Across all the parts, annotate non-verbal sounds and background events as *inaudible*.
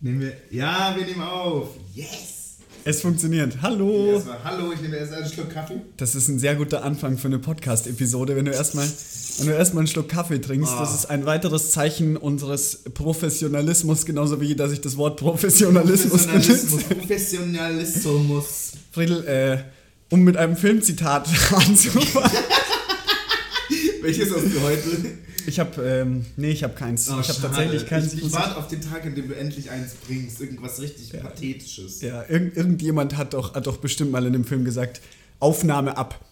Nehmen wir. Ja, wir nehmen auf. Yes! Es funktioniert. Hallo! Erstmal, hallo, ich nehme erst einen Schluck Kaffee. Das ist ein sehr guter Anfang für eine Podcast-Episode, wenn du erstmal wenn du erstmal einen Schluck Kaffee trinkst. Ah. Das ist ein weiteres Zeichen unseres Professionalismus, genauso wie dass ich das Wort Professionalismus Professionalismus. benutze. Professionalismus. Friedel, äh, um mit einem Filmzitat *laughs* anzufangen. *laughs* Welches hast du heute? Ich habe, ähm, nee, ich habe keins. Oh, ich habe tatsächlich keins. Ich, ich warte auf den Tag, in dem du endlich eins bringst. Irgendwas richtig Pathetisches. ja, irgend, irgendjemand hat doch, hat doch bestimmt mal in dem Film gesagt, Aufnahme ab.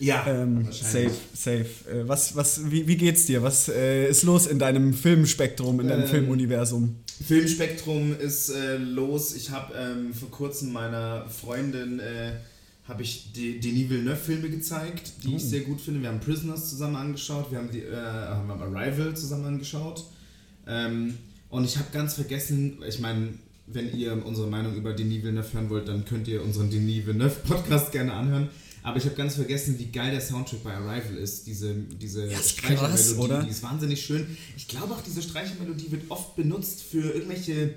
Ja, Ähm, safe, safe. Äh, was, was, wie, wie geht's dir? Was äh, ist los in deinem Filmspektrum, in deinem Ähm, Filmuniversum? Filmspektrum ist äh, los. Ich habe ähm, vor kurzem meiner Freundin äh, habe ich die Denis Villeneuve-Filme gezeigt, die ich Oh. sehr gut finde. Wir haben Prisoners zusammen angeschaut, wir haben, die, äh, haben Arrival zusammen angeschaut. Ähm, und ich habe ganz vergessen, ich meine, wenn ihr unsere Meinung über Denis Villeneuve hören wollt, dann könnt ihr unseren Denis Villeneuve-Podcast *laughs* gerne anhören. Aber ich habe ganz vergessen, wie geil der Soundtrack bei Arrival ist. Diese, diese Ja, ist Streichermelodie, die ist wahnsinnig schön. Ich glaube auch, diese Streichermelodie wird oft benutzt für irgendwelche.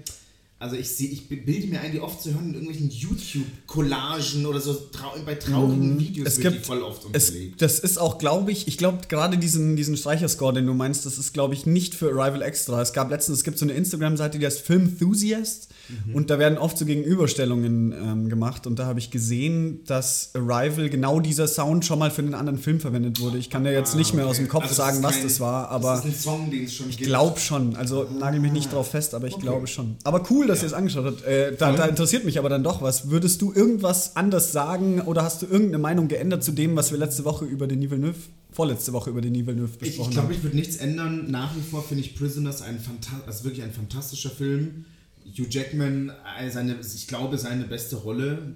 Also ich sehe, ich bilde mir ein, die oft zu hören in irgendwelchen YouTube-Collagen oder so trau bei traurigen Videos Mhm. Es wird gibt- die voll oft Es, unterlegt. das ist auch, glaube ich, ich glaube gerade diesen, diesen Streicherscore, den du meinst, das ist, glaube ich, nicht für Arrival Extra. Es gab letztens, es gibt so eine Instagram-Seite, die heißt Filmthusiast Mhm. und da werden oft so Gegenüberstellungen ähm, gemacht und da habe ich gesehen, dass Arrival genau dieser Sound schon mal für einen anderen Film verwendet wurde. Ich kann dir jetzt Ah, nicht mehr aus dem Kopf Also sagen, was kein- das war, aber Das ist ein Song, den es schon ich glaube schon. Also nagel mich nicht drauf fest, aber ich Okay. glaube schon. Aber cool, dass ihr es angeschaut habt. Äh, da, da interessiert mich aber dann doch was. Würdest du irgendwas anders sagen oder hast du irgendeine Meinung geändert zu dem, was wir letzte Woche über den Villeneuve, vorletzte Woche über den Villeneuve Ich, ich besprochen glaube, haben? ich würde nichts ändern. Nach wie vor finde ich Prisoners ein also wirklich ein fantastischer Film. Hugh Jackman, seine, ich glaube, seine beste Rolle.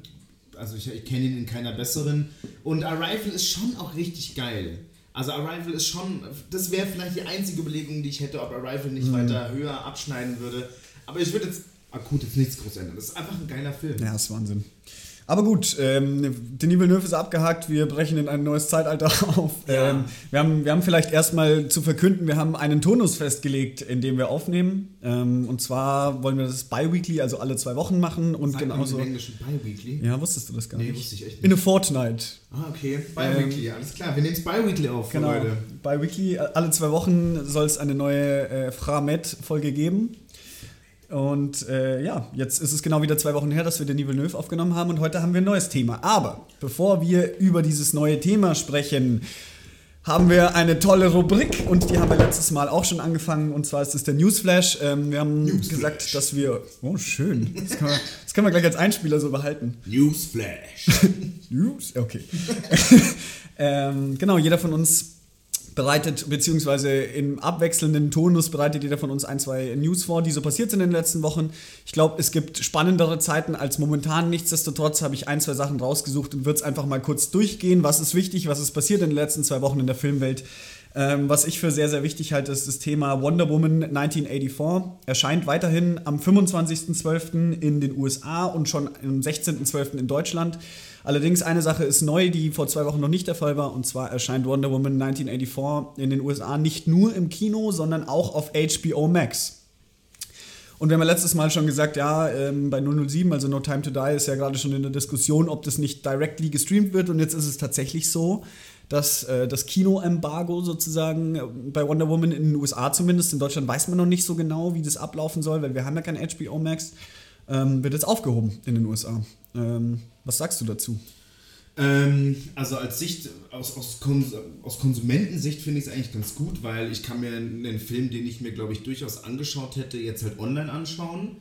Also ich, ich kenne ihn in keiner besseren. Und Arrival ist schon auch richtig geil. Also Arrival ist schon, das wäre vielleicht die einzige Überlegung, die ich hätte, ob Arrival nicht weiter höher abschneiden würde. Aber ich würde jetzt akut jetzt nichts groß ändern. Das ist einfach ein geiler Film. Ja, ist Wahnsinn. Aber gut, ähm, Denis Villeneuve ist abgehakt, wir brechen in ein neues Zeitalter *laughs* auf. Ja. Ähm, wir, haben, wir haben vielleicht erstmal zu verkünden, wir haben einen Turnus festgelegt, in dem wir aufnehmen. Ähm, und zwar wollen wir das bi-weekly, also alle zwei Wochen machen. Und Sagt man genauso. im Englischen Bi-Weekly? Ja, wusstest du das gar Nee, nicht? wusste ich echt In a nicht. fortnight. Ah, okay. Bi-Weekly, alles klar. Wir nehmen es Bi-Weekly auf, Genau. Leute. Bei Weekly, alle zwei Wochen soll es eine neue äh, Framet-Folge geben. Und äh, ja, jetzt ist es genau wieder zwei Wochen her, dass wir den Villeneuve aufgenommen haben und heute haben wir ein neues Thema. Aber bevor wir über dieses neue Thema sprechen, haben wir eine tolle Rubrik und die haben wir letztes Mal auch schon angefangen und zwar ist es der Newsflash. Ähm, wir haben Newsflash. gesagt, dass wir. Oh, schön. Das können, wir, das können wir gleich als Einspieler so behalten. Newsflash. *laughs* News? Okay. *laughs* ähm, genau, jeder von uns bereitet, beziehungsweise im abwechselnden Tonus bereitet jeder von uns ein, zwei News vor, die so passiert sind in den letzten Wochen. Ich glaube, es gibt spannendere Zeiten als momentan. Nichtsdestotrotz habe ich ein, zwei Sachen rausgesucht und würde es einfach mal kurz durchgehen. Was ist wichtig, was ist passiert in den letzten zwei Wochen in der Filmwelt? Ähm, was ich für sehr, sehr wichtig halte, ist das Thema Wonder Woman 1984. Erscheint weiterhin am 25.12. in den USA und schon am 16.12. in Deutschland. Allerdings eine Sache ist neu, die vor zwei Wochen noch nicht der Fall war, und zwar erscheint Wonder Woman 1984 in den USA nicht nur im Kino, sondern auch auf HBO Max. Und wir haben ja letztes Mal schon gesagt, ja, ähm, bei 007, also No Time to Die, ist ja gerade schon in der Diskussion, ob das nicht directly gestreamt wird. Und jetzt ist es tatsächlich so, dass äh, das Kinoembargo sozusagen äh, bei Wonder Woman in den USA zumindest, in Deutschland weiß man noch nicht so genau, wie das ablaufen soll, weil wir haben ja kein HBO Max, ähm, wird jetzt aufgehoben in den USA. Ähm, was sagst du dazu? Ähm, also als Sicht, aus, aus, Kons aus Konsumentensicht finde ich es eigentlich ganz gut, weil ich kann mir einen Film, den ich mir, glaube ich, durchaus angeschaut hätte, jetzt halt online anschauen.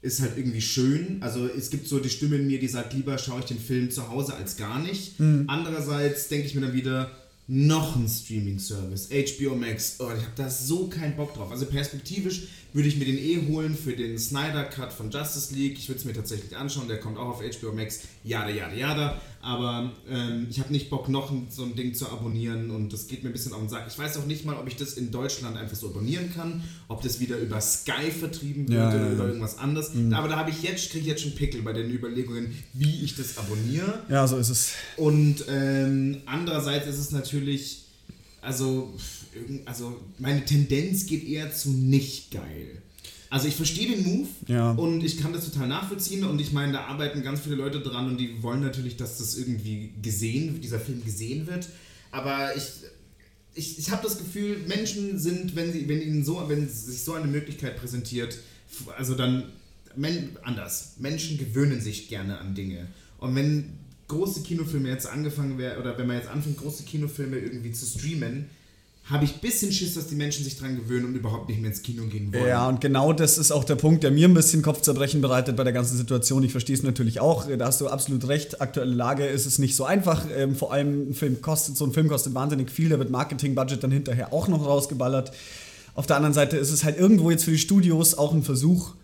Ist halt irgendwie schön. Also es gibt so die Stimme in mir, die sagt, lieber schaue ich den Film zu Hause als gar nicht. Andererseits denke ich mir dann wieder, noch ein Streaming-Service, HBO Max, oh, ich habe da so keinen Bock drauf. Also perspektivisch würde ich mir den eh holen für den Snyder Cut von Justice League. Ich würde es mir tatsächlich anschauen, der kommt auch auf HBO Max. Jada, jada, jada. Aber ähm, ich habe nicht Bock, noch so ein Ding zu abonnieren und das geht mir ein bisschen auf den Sack. Ich weiß auch nicht mal, ob ich das in Deutschland einfach so abonnieren kann, ob das wieder über Sky vertrieben wird Ja, oder ja, über ja. irgendwas anderes. Aber da habe ich jetzt, kriege ich jetzt schon Pickel bei den Überlegungen, wie ich das abonniere. Ja, so ist es. Und ähm, andererseits ist es natürlich, also, also meine Tendenz geht eher zu nicht geil. Also ich verstehe den Move Ja. und ich kann das total nachvollziehen und ich meine, da arbeiten ganz viele Leute dran und die wollen natürlich, dass das irgendwie gesehen, dieser Film gesehen wird. Aber ich, ich, ich habe das Gefühl, Menschen sind, wenn sie, wenn ihnen so, wenn sich so eine Möglichkeit präsentiert, also dann men, anders. Menschen gewöhnen sich gerne an Dinge. Und wenn große Kinofilme jetzt angefangen werden, oder wenn man jetzt anfängt, große Kinofilme irgendwie zu streamen, habe ich ein bisschen Schiss, dass die Menschen sich dran gewöhnen und überhaupt nicht mehr ins Kino gehen wollen. Ja, und genau das ist auch der Punkt, der mir ein bisschen Kopfzerbrechen bereitet bei der ganzen Situation. Ich verstehe es natürlich auch, da hast du absolut recht. Aktuelle Lage ist es nicht so einfach. Ähm, vor allem ein Film kostet, so ein Film kostet wahnsinnig viel, da wird Marketing-Budget dann hinterher auch noch rausgeballert. Auf der anderen Seite ist es halt irgendwo jetzt für die Studios auch ein Versuch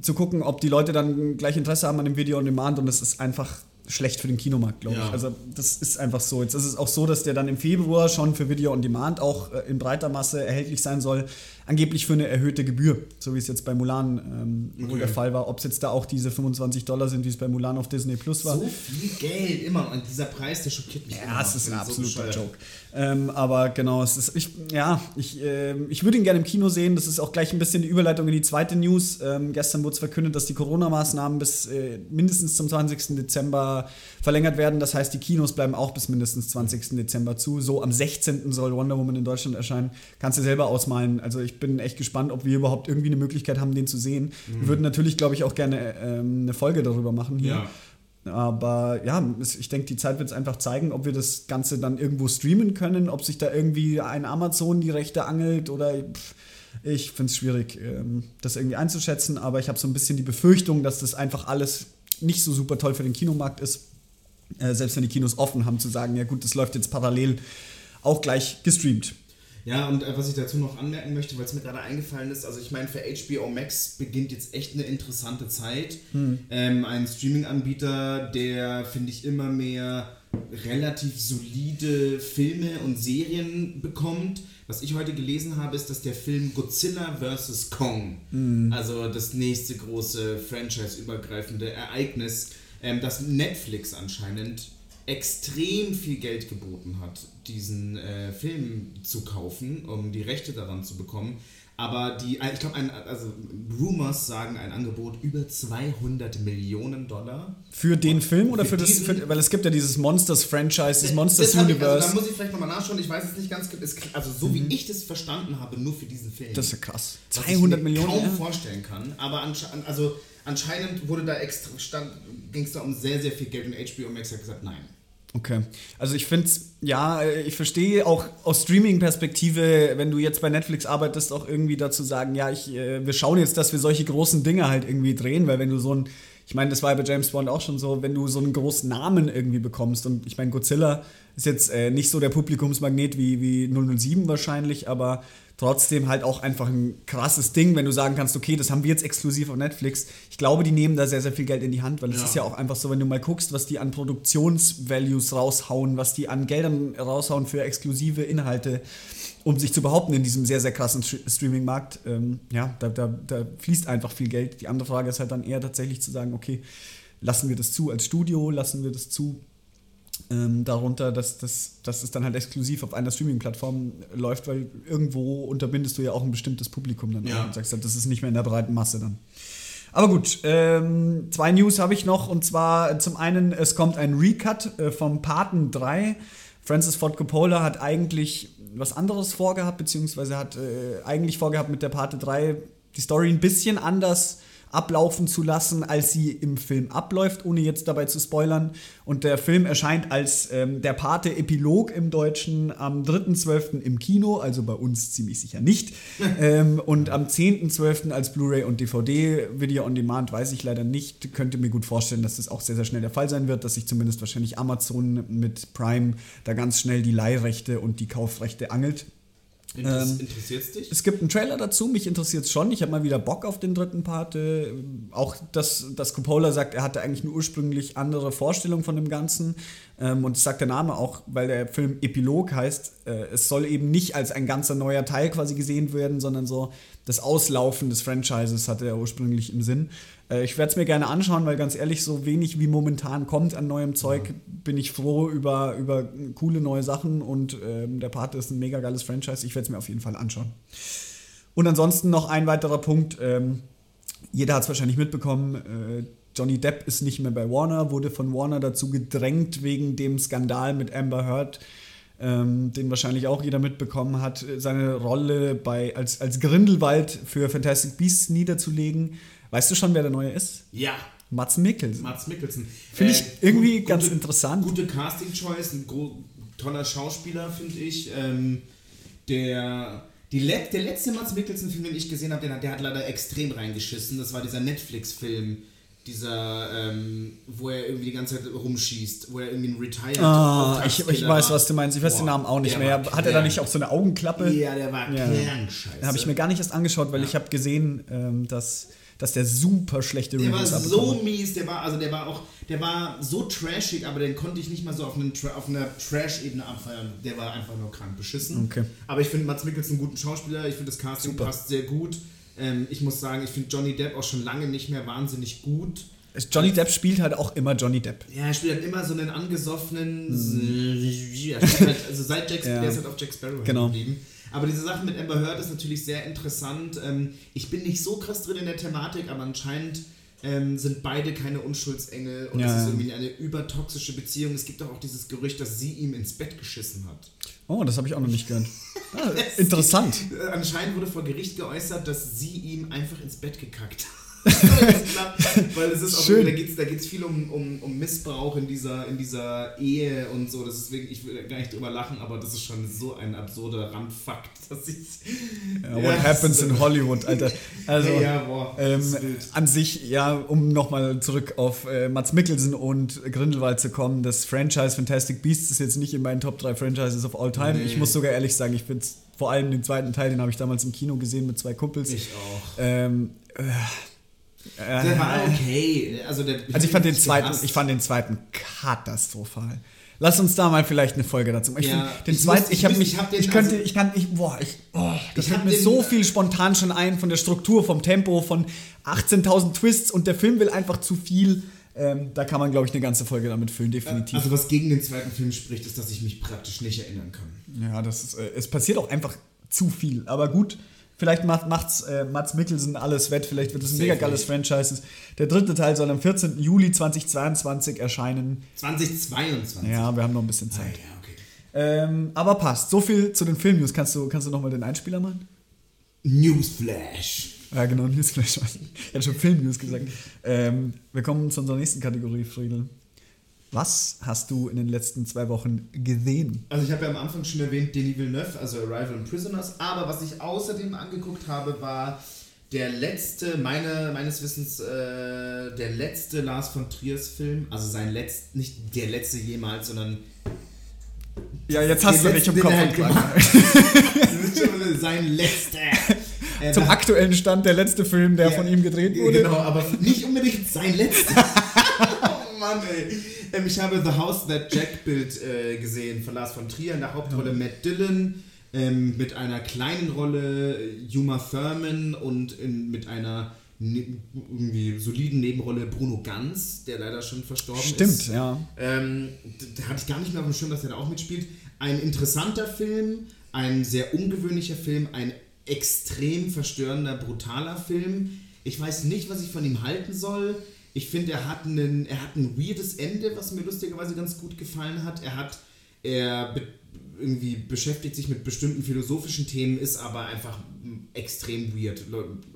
zu gucken, ob die Leute dann gleich Interesse haben an dem Video on Demand und es ist einfach schlecht für den Kinomarkt, glaube Ja. ich. Also das ist einfach so. Jetzt ist es auch so, dass der dann im Februar schon für Video on Demand auch äh, in breiter Masse erhältlich sein soll. Angeblich für eine erhöhte Gebühr, so wie es jetzt bei Mulan ähm, Okay. der Fall war. Ob es jetzt da auch diese 25 Dollar sind, wie es bei Mulan auf Disney Plus war. So viel Geld immer und dieser Preis, der schockiert mich immer. Ja, es ist ein so absoluter bescheuert. Joke. Ähm, aber genau, es ist, ich, ja, ich, ähm, ich würde ihn gerne im Kino sehen. Das ist auch gleich ein bisschen die Überleitung in die zweite News. Ähm, gestern wurde es verkündet, dass die Corona-Maßnahmen bis äh, mindestens zum 20. Dezember verlängert werden. Das heißt, die Kinos bleiben auch bis mindestens 20. Dezember zu. So am 16. soll Wonder Woman in Deutschland erscheinen. Kannst du selber ausmalen. Also ich bin echt gespannt, ob wir überhaupt irgendwie eine Möglichkeit haben, den zu sehen. Wir würden natürlich, glaube ich, auch gerne ähm, eine Folge darüber machen hier. Ja. Aber ja, ich denke, die Zeit wird es einfach zeigen, ob wir das Ganze dann irgendwo streamen können, ob sich da irgendwie ein Amazon die Rechte angelt oder pff, ich finde es schwierig, ähm, das irgendwie einzuschätzen. Aber ich habe so ein bisschen die Befürchtung, dass das einfach alles nicht so super toll für den Kinomarkt ist. Äh, selbst wenn die Kinos offen haben, zu sagen, ja gut, das läuft jetzt parallel auch gleich gestreamt. Ja, und äh, was ich dazu noch anmerken möchte, weil es mir gerade eingefallen ist, also ich meine, für HBO Max beginnt jetzt echt eine interessante Zeit. Ähm, ein Streaming-Anbieter, der, finde ich, immer mehr relativ solide Filme und Serien bekommt. Was ich heute gelesen habe, ist, dass der Film Godzilla vs. Kong, also das nächste große franchise-übergreifende Ereignis, ähm, das Netflix anscheinend extrem viel Geld geboten hat, diesen äh, Film zu kaufen, um die Rechte daran zu bekommen. Aber die, ich glaube, also Rumors sagen ein Angebot über 200 Millionen Dollar. Für den Film oder Für für, das, für, weil es gibt ja dieses Monsters-Franchise, das Monsters Das hab ich- Universe. Also, da muss ich vielleicht nochmal nachschauen, ich weiß es nicht ganz. Es- Also so wie ich das verstanden habe, nur für diesen Film. das ist ja krass. was 200 ich mir Millionen? kaum ja. vorstellen kann. Aber also anscheinend wurde da extra ging es da um sehr sehr viel Geld und HBO Max hat gesagt nein. Okay. Also ich finde es, ja, äh, ich verstehe auch aus Streaming-Perspektive, wenn du jetzt bei Netflix arbeitest, auch irgendwie dazu sagen, ja, ich, äh, wir schauen jetzt, dass wir solche großen Dinge halt irgendwie drehen, weil wenn du so ein, ich meine, das war bei James Bond auch schon so, wenn du so einen großen Namen irgendwie bekommst und ich meine, Godzilla ist jetzt äh, nicht so der Publikumsmagnet wie, wie 007 wahrscheinlich, aber trotzdem halt auch einfach ein krasses Ding, wenn du sagen kannst, okay, das haben wir jetzt exklusiv auf Netflix. Ich glaube, die nehmen da sehr, sehr viel Geld in die Hand, weil es Ja. ist ja auch einfach so, wenn du mal guckst, was die an Produktionsvalues raushauen, was die an Geldern raushauen für exklusive Inhalte, um sich zu behaupten in diesem sehr, sehr krassen St- Streaming-Markt. Ähm, ja, da, da, da fließt einfach viel Geld. Die andere Frage ist halt dann eher tatsächlich zu sagen, okay, lassen wir das zu als Studio, lassen wir das zu ähm, darunter, dass, dass, dass es dann halt exklusiv auf einer Streaming-Plattform läuft, weil irgendwo unterbindest du ja auch ein bestimmtes Publikum dann Ja. und sagst halt, das ist nicht mehr in der breiten Masse dann. Aber gut, ähm, zwei News habe ich noch und zwar zum einen, es kommt ein Recut äh, vom Paten 3. Francis Ford Coppola hat eigentlich was anderes vorgehabt, beziehungsweise hat äh, eigentlich vorgehabt mit der Pate 3 die Story ein bisschen anders ablaufen zu lassen, als sie im Film abläuft, ohne jetzt dabei zu spoilern. Und der Film erscheint als ähm, der Pate Epilog im Deutschen am 3.12. im Kino, also bei uns ziemlich sicher nicht. *laughs* ähm, und am 10.12. als Blu-ray und DVD, Video on Demand, weiß ich leider nicht. Könnte mir gut vorstellen, dass das auch sehr, sehr schnell der Fall sein wird, dass sich zumindest wahrscheinlich Amazon mit Prime da ganz schnell die Leihrechte und die Kaufrechte angelt. Interess Ähm, Interessiert es dich? Es gibt einen Trailer dazu, mich interessiert es schon. Ich habe mal wieder Bock auf den dritten Part. Äh, Auch, dass, dass Coppola sagt, er hatte eigentlich eine ursprünglich andere Vorstellung von dem Ganzen. Ähm, Und das sagt der Name auch, weil der Film Epilog heißt. äh, Es soll eben nicht als ein ganzer neuer Teil quasi gesehen werden, sondern so das Auslaufen des Franchises hatte er ursprünglich im Sinn. Äh, Ich werde es mir gerne anschauen, weil ganz ehrlich, so wenig wie momentan kommt an neuem Zeug, bin ich froh über, über coole neue Sachen und ähm, der Part ist ein mega geiles Franchise. Ich werde es mir auf jeden Fall anschauen. Und ansonsten noch ein weiterer Punkt. Ähm, jeder hat es wahrscheinlich mitbekommen. Äh, Johnny Depp ist nicht mehr bei Warner, wurde von Warner dazu gedrängt wegen dem Skandal mit Amber Heard, ähm, den wahrscheinlich auch jeder mitbekommen hat, seine Rolle bei, als, als Grindelwald für Fantastic Beasts niederzulegen. Weißt du schon, wer der Neue ist? Ja. Mats Mikkelsen. Mats Mikkelsen. Finde ich irgendwie gut- ganz gute, interessant. Gute Casting-Choice, ein toller Schauspieler, finde ich. Ähm, der, die Let der letzte Mats Mikkelsen-Film, den ich gesehen habe, der, hat- der hat leider extrem reingeschissen. Das war dieser Netflix-Film. Dieser, ähm, wo er irgendwie die ganze Zeit rumschießt, wo er irgendwie ein Retired Ah, ich, ich weiß, was du meinst. Ich weiß Boah, den Namen auch nicht mehr. Hat er da nicht auch so eine Augenklappe? Ja, der war Ja. krank scheiße. Habe ich mir gar nicht erst angeschaut, weil ich habe gesehen, ähm, dass, dass der super schlechte Der war Reviews abbekommen so hat. mies, der war, also der war auch, der war so trashig, aber den konnte ich nicht mal so auf, einen, auf einer Trash-Ebene abfeiern. Der war einfach nur krank beschissen. Okay. Aber ich finde Mats Mikkelsen einen guten Schauspieler, ich finde das Casting Super. passt sehr gut. Ähm, ich muss sagen, ich finde Johnny Depp auch schon lange nicht mehr wahnsinnig gut. Johnny Depp spielt halt auch immer Johnny Depp. Ja, er spielt halt immer so einen angesoffenen. Halt, also seit Jack, *laughs* Ja. der ist halt auf Jack Sparrow Genau. geblieben. Aber diese Sache mit Amber Heard ist natürlich sehr interessant. Ähm, ich bin nicht so krass drin in der Thematik, aber anscheinend ähm, sind beide keine Unschuldsengel und Ja, es ist irgendwie eine übertoxische Beziehung. Es gibt doch auch dieses Gerücht, dass sie ihm ins Bett geschissen hat. Oh, das habe ich auch noch nicht gehört. *laughs* Ah, interessant. Äh, Anscheinend wurde vor Gericht geäußert, dass sie ihm einfach ins Bett gekackt hat. *laughs* Weil es ist auch, Schön. da geht es da geht's viel um, um, um Missbrauch in dieser, in dieser Ehe und so. Das ist deswegen, ich will gar nicht drüber lachen, aber das ist schon so ein absurder Randfakt, *laughs* dass ich. Ja, what happens in Hollywood, Alter. Also, ja, boah, ähm, an sich, ja, um nochmal zurück auf äh, Mats Mikkelsen und Grindelwald zu kommen, das Franchise Fantastic Beasts ist jetzt nicht in meinen Top 3 Franchises of all time. Nee. Ich muss sogar ehrlich sagen, ich finde vor allem den zweiten Teil, den habe ich damals im Kino gesehen mit zwei Kumpels. Ich auch. Ähm, äh, Der war okay. Also, der, Also ich fand den zweiten, gehasst. ich fand den zweiten katastrophal. Lass uns da mal vielleicht eine Folge dazu machen. Ich Ja, find, den ich zweiten, muss- ich habe mich, ich hab den- ich könnte, also- ich kann, ich, boah, ich, oh, das fällt mir den- so viel spontan schon ein von der Struktur, vom Tempo, von 18.000 Twists und der Film will einfach zu viel. Ähm, da kann man, glaube ich, eine ganze Folge damit füllen, definitiv. Also, was gegen den zweiten Film spricht, ist, dass ich mich praktisch nicht erinnern kann. ja, das ist, äh, es passiert auch einfach zu viel. Aber gut, vielleicht macht macht's äh, Mats Mikkelsen alles wett, vielleicht wird es ein mega geiles. Franchise. Der dritte Teil soll am 14. Juli 2022 erscheinen. 2022. Ja, wir haben noch ein bisschen Ah, Zeit. ja, okay. Ähm, aber passt. So viel zu den Filmnews. Kannst du, kannst du nochmal den Einspieler machen? Newsflash. Ja, genau, Newsflash. *laughs* Ich hatte schon Filmnews gesagt. Ähm, wir kommen zu unserer nächsten Kategorie, Friedel. Was hast du in den letzten zwei Wochen gesehen? Also ich habe ja am Anfang schon erwähnt Denis Villeneuve, also Arrival and Prisoners, aber was ich außerdem angeguckt habe, war der letzte, meine, meines Wissens, äh, der letzte Lars von Triers Film, also sein letzter, nicht der letzte jemals, sondern Ja, jetzt hast du dich im Kopf und er Kragen. sein letzter. *laughs* Zum aktuellen Stand der letzte Film, der Ja, von ihm gedreht wurde. Genau, aber nicht unbedingt sein letzter. *laughs* Mann, ey. Ähm, ich habe The House That Jack Built äh, gesehen von Lars von Trier in der Hauptrolle Matt Dillon. Ähm, mit einer kleinen Rolle äh, Uma Thurman und in, mit einer ne irgendwie soliden Nebenrolle Bruno Ganz, der leider schon verstorben ist. Stimmt, ja. Ähm, da hatte ich gar nicht mehr auf dem Schirm, dass er da auch mitspielt. Ein interessanter Film, ein sehr ungewöhnlicher Film, ein extrem verstörender, brutaler Film. Ich weiß nicht, was ich von ihm halten soll. Ich finde, er hat einen, er hat ein weirdes Ende, was mir lustigerweise ganz gut gefallen hat. Er hat, er be irgendwie beschäftigt sich mit bestimmten philosophischen Themen, ist aber einfach mm, extrem weird.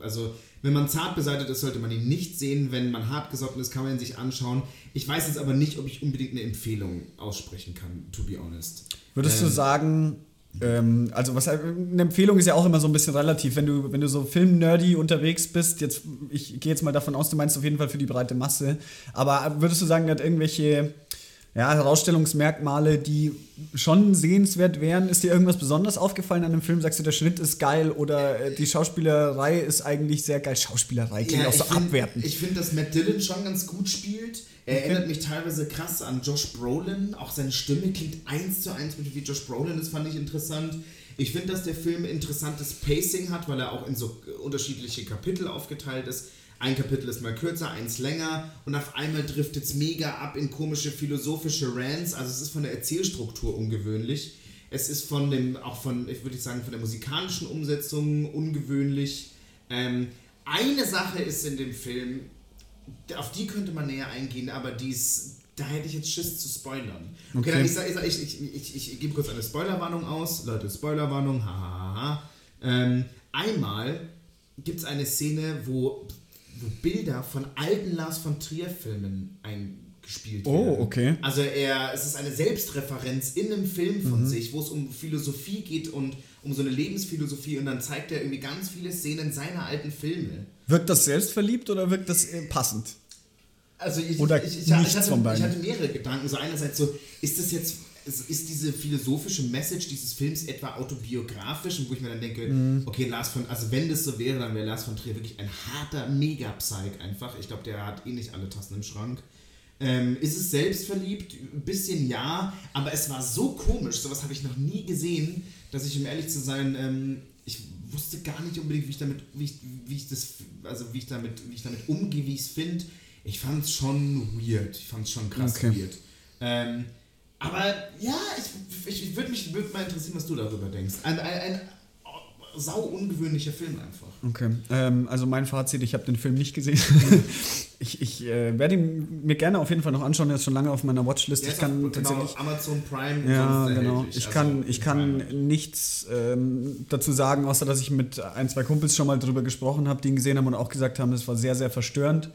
Also, wenn man zart beseitigt ist, sollte man ihn nicht sehen. Wenn man hartgesotten ist, kann man ihn sich anschauen. Ich weiß jetzt aber nicht, ob ich unbedingt eine Empfehlung aussprechen kann, to be honest. Würdest du Ähm, sagen, ähm, also was eine Empfehlung ist ja auch immer so ein bisschen relativ, wenn du, wenn du so filmnerdy unterwegs bist, jetzt, ich gehe jetzt mal davon aus, du meinst auf jeden Fall für die breite Masse, aber würdest du sagen, hat irgendwelche ja, Herausstellungsmerkmale, die schon sehenswert wären? Ist dir irgendwas besonders aufgefallen an dem Film? Sagst du, der Schnitt ist geil oder äh, die Schauspielerei ist eigentlich sehr geil? Schauspielerei klingt Ja, auch so find- abwertend. Ich finde, dass Matt Dillon schon ganz gut spielt. Er Okay. erinnert mich teilweise krass an Josh Brolin. Auch seine Stimme klingt eins zu eins mit wie Josh Brolin. Das fand ich interessant. Ich finde, dass der Film interessantes Pacing hat, weil er auch in so unterschiedliche Kapitel aufgeteilt ist. Ein Kapitel ist mal kürzer, eins länger und auf einmal driftet es mega ab in komische philosophische Rants. Also es ist von der Erzählstruktur ungewöhnlich. Es ist von dem, auch von, ich würde sagen, von der musikalischen Umsetzung ungewöhnlich. Ähm, eine Sache ist in dem Film, auf die könnte man näher eingehen, aber die ist, da hätte ich jetzt Schiss zu spoilern. Okay, okay. dann ich, sag, ich, ich, ich, ich, gebe kurz eine Spoilerwarnung aus. Leute, Spoilerwarnung, hahaha. Ähm, einmal gibt es eine Szene, wo Bilder von alten Lars von Trier-Filmen eingespielt oh, werden. Oh, okay. Also er, es ist eine Selbstreferenz in einem Film von mhm. sich, wo es um Philosophie geht und um so eine Lebensphilosophie und dann zeigt er irgendwie ganz viele Szenen seiner alten Filme. Wirkt das selbstverliebt oder wirkt das äh, passend? Also ich, Oder ich, ich, ich, hatte, ich hatte mehrere Gedanken. So einerseits so, ist das jetzt ist diese philosophische Message dieses Films etwa autobiografisch und wo ich mir dann denke, mhm. okay, Lars von, also wenn das so wäre, dann wäre Lars von Trier wirklich ein harter Mega-Psych einfach. Ich glaube, der hat eh nicht alle Tassen im Schrank. Ähm, ist es selbstverliebt? Ein bisschen ja, aber es war so komisch, sowas habe ich noch nie gesehen, dass ich, um ehrlich zu sein, ähm, ich wusste gar nicht unbedingt, wie ich damit, wie ich, wie ich das, also wie ich damit, wie ich damit umgehe, wie ich es finde. Ich fand es schon weird. Ich fand es schon krass okay. weird. Ähm, aber ja, ich, ich, ich würde mich würd mal interessieren, was du darüber denkst. Ein, ein, ein sau ungewöhnlicher Film einfach. Okay, ähm, also mein Fazit, ich habe den Film nicht gesehen. *laughs* ich ich äh, werde ihn mir gerne auf jeden Fall noch anschauen, er ist schon lange auf meiner Watchlist. ich kann genau, Amazon Prime. Ja, genau. Ich also kann, ich kann nichts ähm, dazu sagen, außer dass ich mit ein, zwei Kumpels schon mal drüber gesprochen habe, die ihn gesehen haben und auch gesagt haben, das war sehr, sehr verstörend.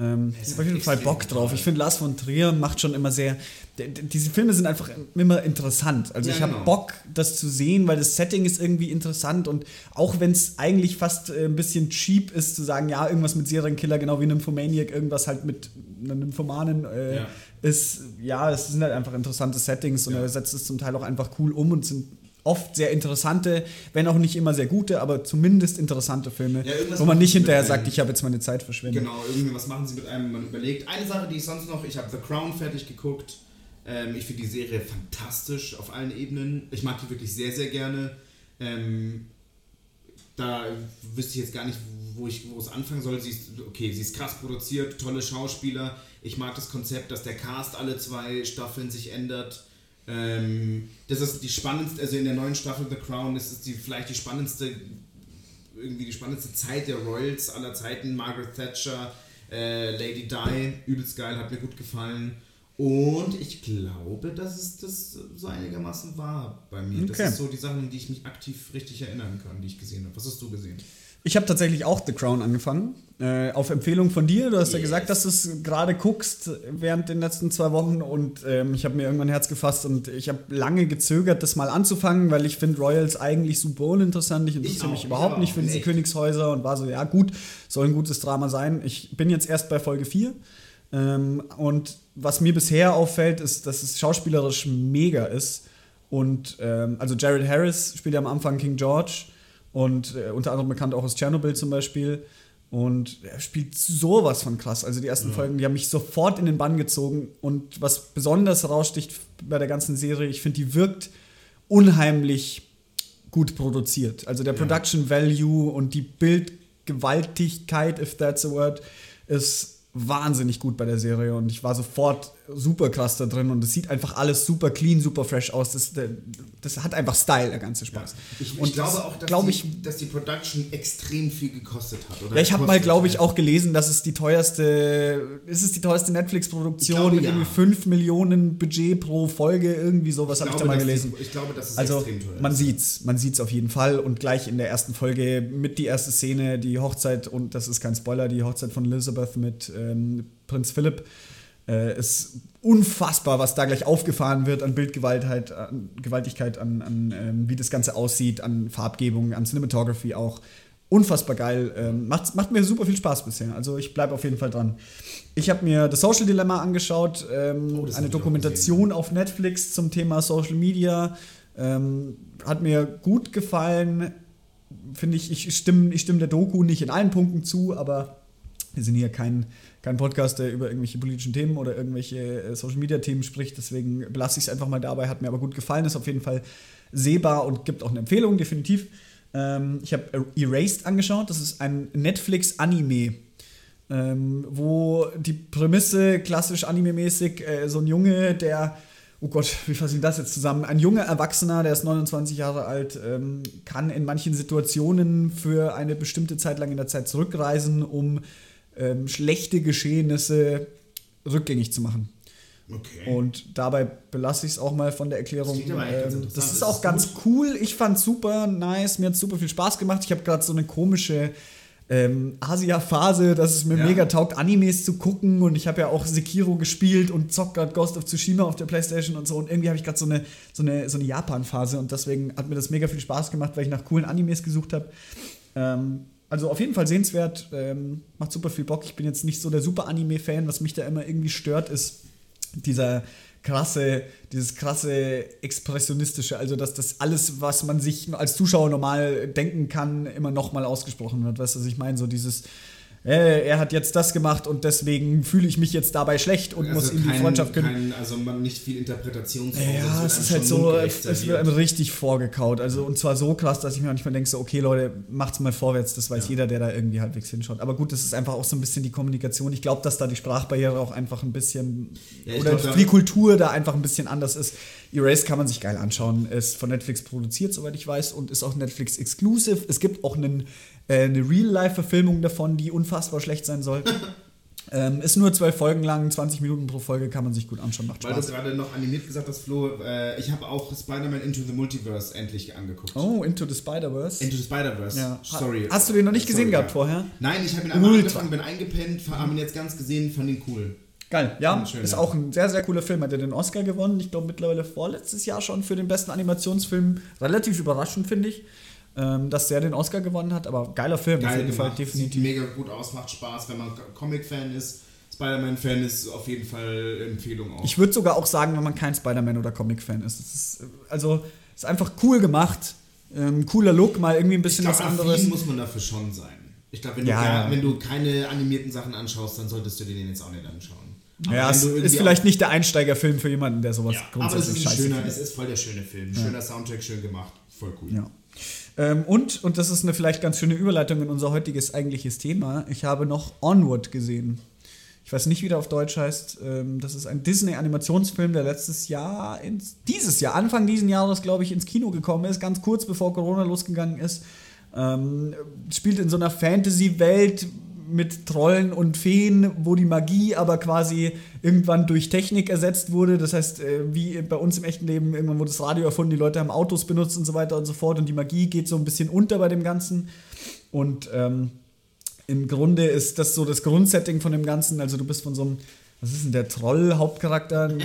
Ähm, ich habe auf jeden Fall Bock drauf. Ich finde, Lars von Trier macht schon immer sehr. Diese Filme sind einfach immer interessant. Also, ja, ich habe genau. Bock, das zu sehen, weil das Setting ist irgendwie interessant und auch wenn es eigentlich fast äh, ein bisschen cheap ist, zu sagen, ja, irgendwas mit Serienkiller, genau wie Nymphomaniac, irgendwas halt mit einer Nymphomanen äh, ja. ist, ja, es sind halt einfach interessante Settings und ja. er setzt es zum Teil auch einfach cool um und sind oft sehr interessante, wenn auch nicht immer sehr gute, aber zumindest interessante Filme, ja, wo man nicht hinterher sagt, ich habe jetzt meine Zeit verschwendet. Genau, irgendwie was machen sie mit einem, man überlegt. Eine Sache, die ich sonst noch, ich habe The Crown fertig geguckt. Ähm, ich finde die Serie fantastisch auf allen Ebenen. Ich mag die wirklich sehr, sehr gerne. Ähm, da wüsste ich jetzt gar nicht, wo ich wo es anfangen soll. Sie ist, okay, sie ist krass produziert, tolle Schauspieler. Ich mag das Konzept, dass der Cast alle zwei Staffeln sich ändert. Ähm, das ist die spannendste, also in der neuen Staffel The Crown ist es die, vielleicht die spannendste, irgendwie die spannendste Zeit der Royals aller Zeiten. Margaret Thatcher, äh, Lady Di, übelst geil, hat mir gut gefallen. Und ich glaube, dass es das so einigermaßen war bei mir. Okay. Das ist so die Sachen, an die ich mich aktiv richtig erinnern kann, die ich gesehen habe. Was hast du gesehen? Ich habe tatsächlich auch The Crown angefangen. Äh, auf Empfehlung von dir. Du hast yes. ja gesagt, dass du es gerade guckst während den letzten zwei Wochen und ähm, ich habe mir irgendwann Herz gefasst und ich habe lange gezögert, das mal anzufangen, weil ich finde Royals eigentlich super uninteressant. Ich interessiere mich überhaupt nicht für diese. Königshäuser und war so, ja gut, soll ein gutes Drama sein. Ich bin jetzt erst bei Folge 4 ähm, und was mir bisher auffällt, ist, dass es schauspielerisch mega ist. Und ähm, also Jared Harris spielt ja am Anfang King George und äh, unter anderem bekannt auch aus Tschernobyl zum Beispiel. Und er spielt sowas von krass. Also die ersten ja. Folgen, die haben mich sofort in den Bann gezogen. Und was besonders raussticht bei der ganzen Serie, ich finde, die wirkt unheimlich gut produziert. Also der ja. Production Value und die Bildgewaltigkeit, if that's a word, ist wahnsinnig gut bei der Serie und ich war sofort super krass da drin und es sieht einfach alles super clean, super fresh aus. Das, das hat einfach Style, der ganze Spaß. Ja. Ich, und ich glaube auch, dass, glaub die, ich, dass die Production extrem viel gekostet hat. Oder ja, ich habe mal, glaube ich, auch gelesen, dass es die teuerste, ist es die teuerste Netflix-Produktion mit ja. irgendwie 5 Millionen Budget pro Folge, irgendwie sowas habe ich da mal gelesen. Die, ich glaube, das ist also, extrem teuer. Man sieht's, man sieht's auf jeden Fall und gleich in der ersten Folge mit die erste Szene, die Hochzeit und das ist kein Spoiler, die Hochzeit von Elizabeth mit ähm, Prinz Philipp äh, ist unfassbar, was da gleich aufgefahren wird an Bildgewaltigkeit, an, Gewaltigkeit, an, an ähm, wie das Ganze aussieht, an Farbgebung, an Cinematography auch. Unfassbar geil. Ähm, macht, macht mir super viel Spaß bisher. Also ich bleibe auf jeden Fall dran. Ich habe mir The Social Dilemma angeschaut, ähm, oh, eine Dokumentation auf Netflix zum Thema Social Media. Ähm, hat mir gut gefallen. Finde ich, ich stimme, ich stimme der Doku nicht in allen Punkten zu, aber wir sind hier kein, kein Podcast, der über irgendwelche politischen Themen oder irgendwelche äh, Social Media Themen spricht. Deswegen belasse ich es einfach mal dabei. Hat mir aber gut gefallen, ist auf jeden Fall sehbar und gibt auch eine Empfehlung, definitiv. Ähm, ich habe Erased angeschaut. Das ist ein Netflix-Anime. Ähm, wo die Prämisse klassisch anime-mäßig äh, so ein Junge, der oh Gott, *laughs* wie fasse ich das jetzt zusammen? Ein junger Erwachsener, der ist 29 Jahre alt, ähm, kann in manchen Situationen für eine bestimmte Zeit lang in der Zeit zurückreisen, um ähm, schlechte Geschehnisse rückgängig zu machen. Okay. Und dabei belasse ich es auch mal von der Erklärung. Das, ähm, das ist auch ganz cool. Ich fand es super nice. Mir hat super viel Spaß gemacht. Ich habe gerade so eine komische ähm, Asia-Phase, dass es mir ja. mega taugt, Animes zu gucken. Und ich habe ja auch Sekiro gespielt und zockt gerade Ghost of Tsushima auf der Playstation und so. Und irgendwie habe ich gerade so eine, so eine, so eine Japan-Phase. Und deswegen hat mir das mega viel Spaß gemacht, weil ich nach coolen Animes gesucht habe. Ähm, also auf jeden Fall sehenswert, ähm, macht super viel Bock. Ich bin jetzt nicht so der super Anime-Fan. Was mich da immer irgendwie stört, ist dieser krasse, dieses krasse expressionistische, also dass das alles, was man sich als Zuschauer normal denken kann, immer nochmal ausgesprochen wird. Weißt du, was ich meine? So dieses äh, er hat jetzt das gemacht und deswegen fühle ich mich jetzt dabei schlecht und also muss ihm die Freundschaft können. also man nicht viel Interpretationsraum. Ja, es ist halt so, es wird einem richtig vorgekaut. Also und zwar so krass, dass ich mir manchmal denke, so, okay Leute, macht's mal vorwärts, das weiß ja. jeder, der da irgendwie halbwegs hinschaut. Aber gut, das ist einfach auch so ein bisschen die Kommunikation. Ich glaube, dass da die Sprachbarriere auch einfach ein bisschen ja, oder glaub, die Kultur da einfach ein bisschen anders ist. Erased kann man sich geil anschauen. Ist von Netflix produziert, soweit ich weiß, und ist auch Netflix exclusive. Es gibt auch einen äh, eine Real-Life-Verfilmung davon, die unfassbar schlecht sein soll. *laughs* ähm, ist nur zwölf Folgen lang, 20 Minuten pro Folge, kann man sich gut anschauen. Macht Weil Spaß. du gerade noch animiert gesagt hast, Flo, äh, ich habe auch Spider-Man Into the Multiverse endlich angeguckt. Oh, Into the Spider-Verse? Into the Spider-Verse, ja. sorry. Hast du den noch nicht Sorry, gesehen gehabt vorher? Nein, ich habe ihn einmal Ultra. angefangen, bin eingepennt, habe ihn jetzt ganz gesehen, fand ihn cool. Geil, ja. Schön, ist ja. auch ein sehr, sehr cooler Film. Hat er den Oscar gewonnen. Ich glaube mittlerweile vorletztes Jahr schon für den besten Animationsfilm. Relativ überraschend, finde ich ähm, dass der den Oscar gewonnen hat, aber geiler Film Geil auf jeden. Fall, definitiv. Sieht mega gut aus, macht Spaß, wenn man Comic-Fan ist. Spider-Man-Fan ist auf jeden Fall Empfehlung auch. Ich würde sogar auch sagen, wenn man kein Spider-Man oder Comic-Fan ist. ist. Also, ist einfach cool gemacht. Ähm, cooler Look, mal irgendwie ein bisschen glaub, was anderes. muss man dafür schon sein. Ich glaube, wenn, ja, ja. wenn, du keine animierten Sachen anschaust, dann solltest du dir den jetzt auch nicht anschauen. Aber ja, es ist vielleicht nicht der Einsteigerfilm für jemanden, der sowas ja, grundsätzlich aber es ist, ein schöner, es ist voll der schöne Film. Schöner ja. Soundtrack, schön gemacht. Voll cool. Ja. Ähm, und, und das ist eine vielleicht ganz schöne Überleitung in unser heutiges eigentliches Thema, ich habe noch Onward gesehen. Ich weiß nicht, wie der auf Deutsch heißt. Ähm, das ist ein Disney-Animationsfilm, der letztes Jahr, ins, dieses Jahr, Anfang dieses Jahres, glaube ich, ins Kino gekommen ist, ganz kurz bevor Corona losgegangen ist. Ähm, spielt in so einer Fantasy-Welt, mit Trollen und Feen, wo die Magie aber quasi irgendwann durch Technik ersetzt wurde. Das heißt, äh, wie bei uns im echten Leben, irgendwann wurde das Radio erfunden, die Leute haben Autos benutzt und so weiter und so fort und die Magie geht so ein bisschen unter bei dem Ganzen. Und ähm, im Grunde ist das so das Grundsetting von dem Ganzen. Also du bist von so einem, was ist denn der Troll-Hauptcharakter, äh,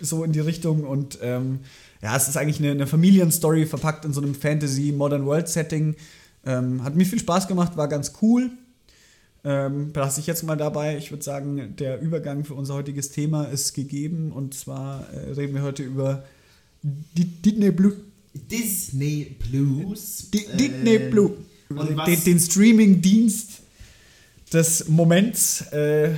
so in die Richtung und ähm, ja, es ist eigentlich eine, eine Familienstory verpackt in so einem Fantasy-Modern-World-Setting. Ähm, hat mir viel Spaß gemacht, war ganz cool. Ähm, belasse ich jetzt mal dabei. Ich würde sagen, der Übergang für unser heutiges Thema ist gegeben. Und zwar äh, reden wir heute über Disney Blue. Disney Plus. Disney äh, Blue. Den, den Streaming-Dienst des Moments. Äh,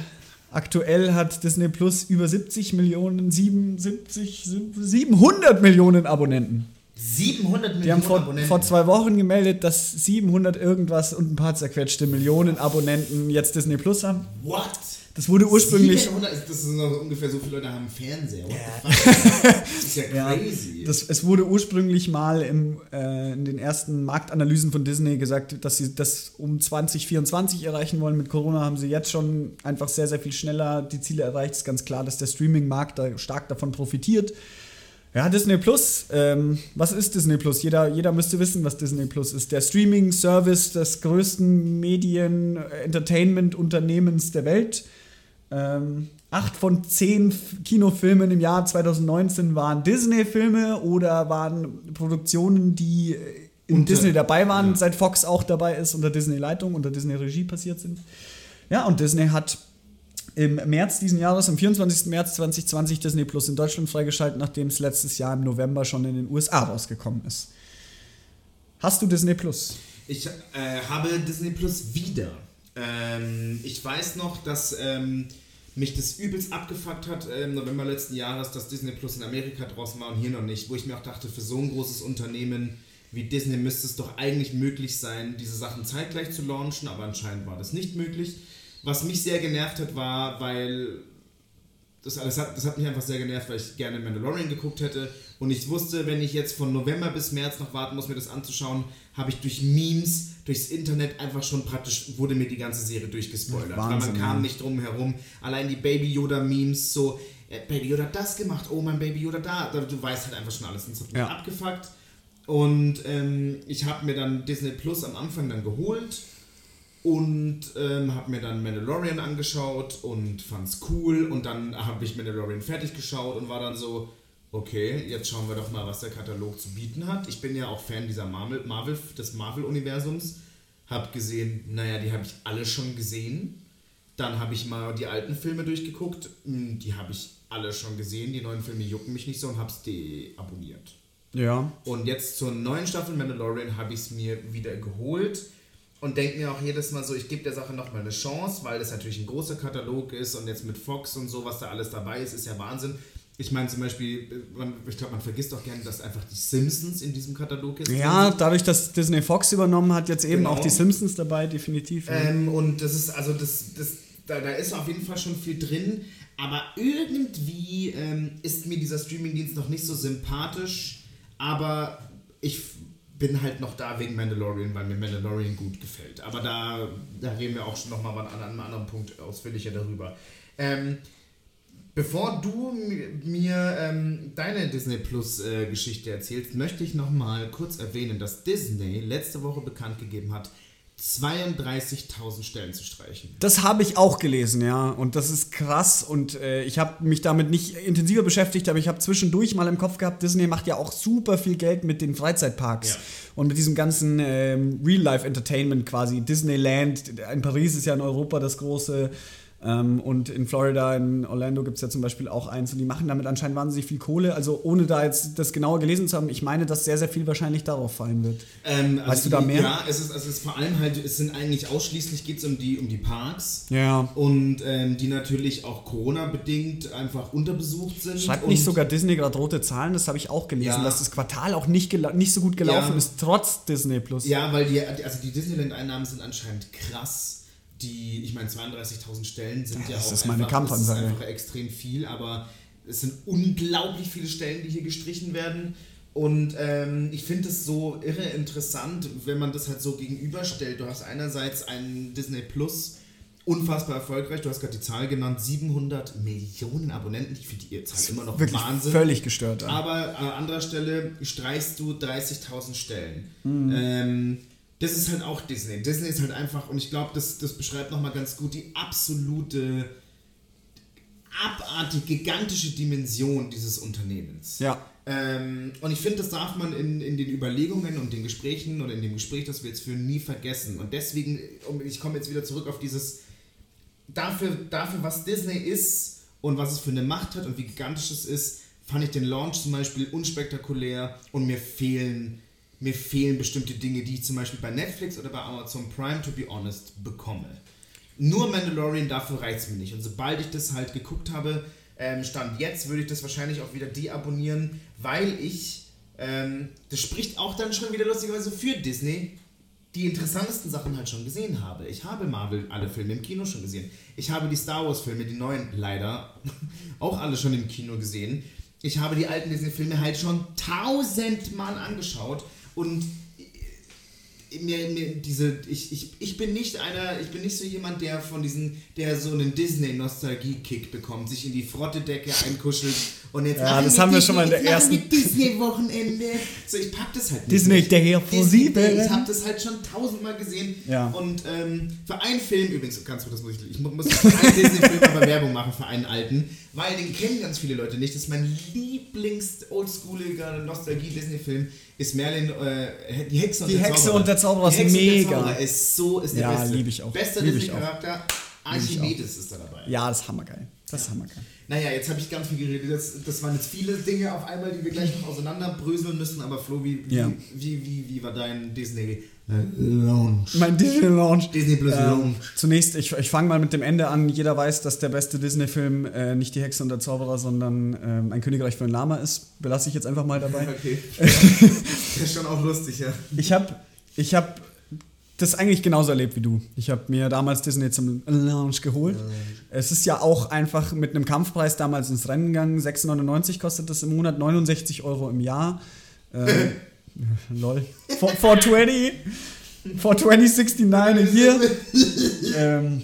aktuell hat Disney Plus über 70 Millionen, 77, 700 Millionen Abonnenten. 700 Millionen Die haben vor, vor, zwei Wochen gemeldet, dass 700 irgendwas und ein paar zerquetschte Millionen Abonnenten jetzt Disney Plus haben. What? Das wurde ursprünglich. 700, das sind ungefähr so viele Leute haben Fernseher. What yeah. das ist ja *laughs* crazy. Ja, das, es wurde ursprünglich mal im, äh, in den ersten Marktanalysen von Disney gesagt, dass sie das um 2024 erreichen wollen. Mit Corona haben sie jetzt schon einfach sehr, sehr viel schneller die Ziele erreicht. Es ist ganz klar, dass der Streaming-Markt da stark davon profitiert. Ja, Disney Plus. Ähm, was ist Disney Plus? Jeder, jeder müsste wissen, was Disney Plus ist. Der Streaming-Service des größten Medien-Entertainment-Unternehmens der Welt. Ähm, acht von zehn Kinofilmen im Jahr 2019 waren Disney-Filme oder waren Produktionen, die in unter, Disney dabei waren, ja. seit Fox auch dabei ist, unter Disney-Leitung, unter Disney-Regie passiert sind. Ja, und Disney hat im März diesen Jahres, am 24. März 2020, Disney Plus in Deutschland freigeschaltet, nachdem es letztes Jahr im November schon in den USA rausgekommen ist. Hast du Disney Plus? Ich äh, habe Disney Plus wieder. Ähm, ich weiß noch, dass ähm, mich das übelst abgefuckt hat äh, im November letzten Jahres, dass Disney Plus in Amerika draußen war und hier noch nicht, wo ich mir auch dachte, für so ein großes Unternehmen wie Disney müsste es doch eigentlich möglich sein, diese Sachen zeitgleich zu launchen, aber anscheinend war das nicht möglich. Was mich sehr genervt hat, war, weil das, das, hat, das hat mich einfach sehr genervt, weil ich gerne Mandalorian geguckt hätte. Und ich wusste, wenn ich jetzt von November bis März noch warten muss, mir das anzuschauen, habe ich durch Memes, durchs Internet einfach schon praktisch, wurde mir die ganze Serie durchgespoilert. Wahnsinn, weil man kam nicht drum herum. Allein die Baby Yoda-Memes, so, äh, Baby Yoda hat das gemacht, oh mein Baby Yoda da. Du weißt halt einfach schon alles. Und das hat mich Ja. abgefuckt. Und ähm, ich habe mir dann Disney Plus am Anfang dann geholt und ähm, habe mir dann Mandalorian angeschaut und fand's cool und dann habe ich Mandalorian fertig geschaut und war dann so, okay, jetzt schauen wir doch mal, was der Katalog zu bieten hat. Ich bin ja auch Fan dieser Marvel, Marvel des Marvel-Universums, habe gesehen, naja, die habe ich alle schon gesehen. Dann habe ich mal die alten Filme durchgeguckt, Hm, die habe ich alle schon gesehen, die neuen Filme jucken mich nicht so und habe es deabonniert. Ja. Und jetzt zur neuen Staffel Mandalorian habe ich es mir wieder geholt und denke mir auch jedes Mal so, ich gebe der Sache nochmal eine Chance, weil das natürlich ein großer Katalog ist und jetzt mit Fox und so, was da alles dabei ist, ist ja Wahnsinn. Ich meine zum Beispiel, man, ich glaube, man vergisst auch gerne, dass einfach die Simpsons in diesem Katalog ist. Ja, dadurch, dass Disney Fox übernommen hat, jetzt eben Genau. auch die Simpsons dabei, definitiv. Ähm, und das ist, also das, das, da, da ist auf jeden Fall schon viel drin, aber irgendwie ähm, ist mir dieser Streamingdienst noch nicht so sympathisch, aber ich bin halt noch da wegen Mandalorian, weil mir Mandalorian gut gefällt. Aber da, da reden wir auch schon nochmal an einem anderen Punkt ausführlicher darüber. Ähm, Bevor du mi- mir ähm, deine Disney Plus äh, Geschichte erzählst, möchte ich noch mal kurz erwähnen, dass Disney letzte Woche bekannt gegeben hat, 32.000 Stellen zu streichen. Das habe ich auch gelesen, ja. Und das ist krass. Und äh, ich habe mich damit nicht intensiver beschäftigt, aber ich habe zwischendurch mal im Kopf gehabt, Disney macht ja auch super viel Geld mit den Freizeitparks. Ja. Und mit diesem ganzen ähm, Real-Life-Entertainment quasi. Disneyland, in Paris ist ja in Europa das große. Ähm, und in Florida, in Orlando gibt es ja zum Beispiel auch eins. Und die machen damit anscheinend wahnsinnig viel Kohle. Also ohne da jetzt das genauer gelesen zu haben, ich meine, dass sehr, sehr viel wahrscheinlich darauf fallen wird. Ähm, Weißt du da mehr? Ja, es ist, also es ist vor allem halt, es sind eigentlich ausschließlich geht es um die, um die Parks. Ja. Und ähm, die natürlich auch Corona-bedingt einfach unterbesucht sind. Schreibt nicht sogar Disney gerade rote Zahlen? Das habe ich auch gelesen, Ja. dass das Quartal auch nicht, nicht so gut gelaufen Ja. ist, trotz Disney Plus. Ja, weil die, also die Disneyland-Einnahmen sind anscheinend krass. Die, ich meine, 32.000 Stellen sind ja, das auch ist meine einfach, Kampfansage. Das ist einfach extrem viel, aber es sind unglaublich viele Stellen, die hier gestrichen werden. Und ähm, ich finde es so irre interessant, wenn man das halt so gegenüberstellt. Du hast einerseits einen Disney Plus, unfassbar erfolgreich. Du hast gerade die Zahl genannt, 700 Millionen Abonnenten. Ich finde die Zahl immer noch Wirklich Wahnsinn. völlig gestört. ja. Aber an anderer Stelle streichst du 30.000 Stellen. Mhm. Ähm, das ist halt auch Disney. Disney ist halt einfach, und ich glaube, das, das beschreibt nochmal ganz gut die absolute, abartig, gigantische Dimension dieses Unternehmens. Ja. Ähm, und ich finde, das darf man in, in den Überlegungen und den Gesprächen oder in dem Gespräch, das wir jetzt führen, nie vergessen. Und deswegen, ich komme jetzt wieder zurück auf dieses, dafür, dafür, was Disney ist und was es für eine Macht hat und wie gigantisch es ist, fand ich den Launch zum Beispiel unspektakulär und mir fehlen, mir fehlen bestimmte Dinge, die ich zum Beispiel bei Netflix oder bei Amazon Prime, to be honest, bekomme. Nur Mandalorian, dafür reicht es mir nicht. Und sobald ich das halt geguckt habe, ähm, Stand jetzt, würde ich das wahrscheinlich auch wieder deabonnieren, weil ich, ähm, das spricht auch dann schon wieder lustigerweise für Disney, die interessantesten Sachen halt schon gesehen habe. Ich habe Marvel alle Filme im Kino schon gesehen. Ich habe die Star Wars Filme, die neuen leider, *laughs* auch alle schon im Kino gesehen. Ich habe die alten Disney-Filme halt schon tausendmal angeschaut und mir, mir diese, ich, ich, ich bin nicht einer, ich bin nicht so jemand, der von diesen, der so einen Disney-Nostalgie-Kick bekommt, sich in die Frottedecke einkuschelt und jetzt Ja, das haben wir schon mal in der ersten- Disney-Wochenende. So, ich pack das halt nicht. Disney. Day for Disney sieben. Ich habe das halt schon tausendmal gesehen. Ja. Und ähm, für einen Film, übrigens, ganz gut, das muss ich, ich mu- muss für einen Disney-Film aber Werbung machen, für einen alten, weil den kennen ganz viele Leute nicht. Das ist mein lieblings-oldschooliger Nostalgie-Disney-Film, ist Merlin, äh, die Hexe und Die der Hexe Zauberer. und der Zauberer Die ist Hexe und der mega. Zauberer ist so, ist der Ja, beste. lieb ich auch. Bester. Disney-Charakter, Archimedes ist da dabei. Ja, das ist hammergeil. Das ist hammergeil. Naja, jetzt habe ich ganz viel geredet. Das, das waren jetzt viele Dinge auf einmal, die wir gleich noch auseinanderbröseln müssen. Aber Flo, wie, wie, Ja. wie, wie, wie war dein Disney äh, Lounge? Mein Disney Launch. Disney Plus. Ähm, zunächst, ich, ich fange mal mit dem Ende an. Jeder weiß, dass der beste Disney-Film äh, nicht die Hexe und der Zauberer, sondern ähm, ein Königreich für ein Lama ist. Belasse ich jetzt einfach mal dabei. *laughs* Okay. *laughs* das ist schon auch lustig, ja. Ich habe ich hab das eigentlich genauso erlebt wie du. Ich habe mir damals Disney zum Launch geholt. Es ist ja auch einfach mit einem Kampfpreis damals ins Rennen gegangen. 6,99 kostet das im Monat, 69 Euro im Jahr. Äh, *laughs* lol. 420. 42069 a year. ähm,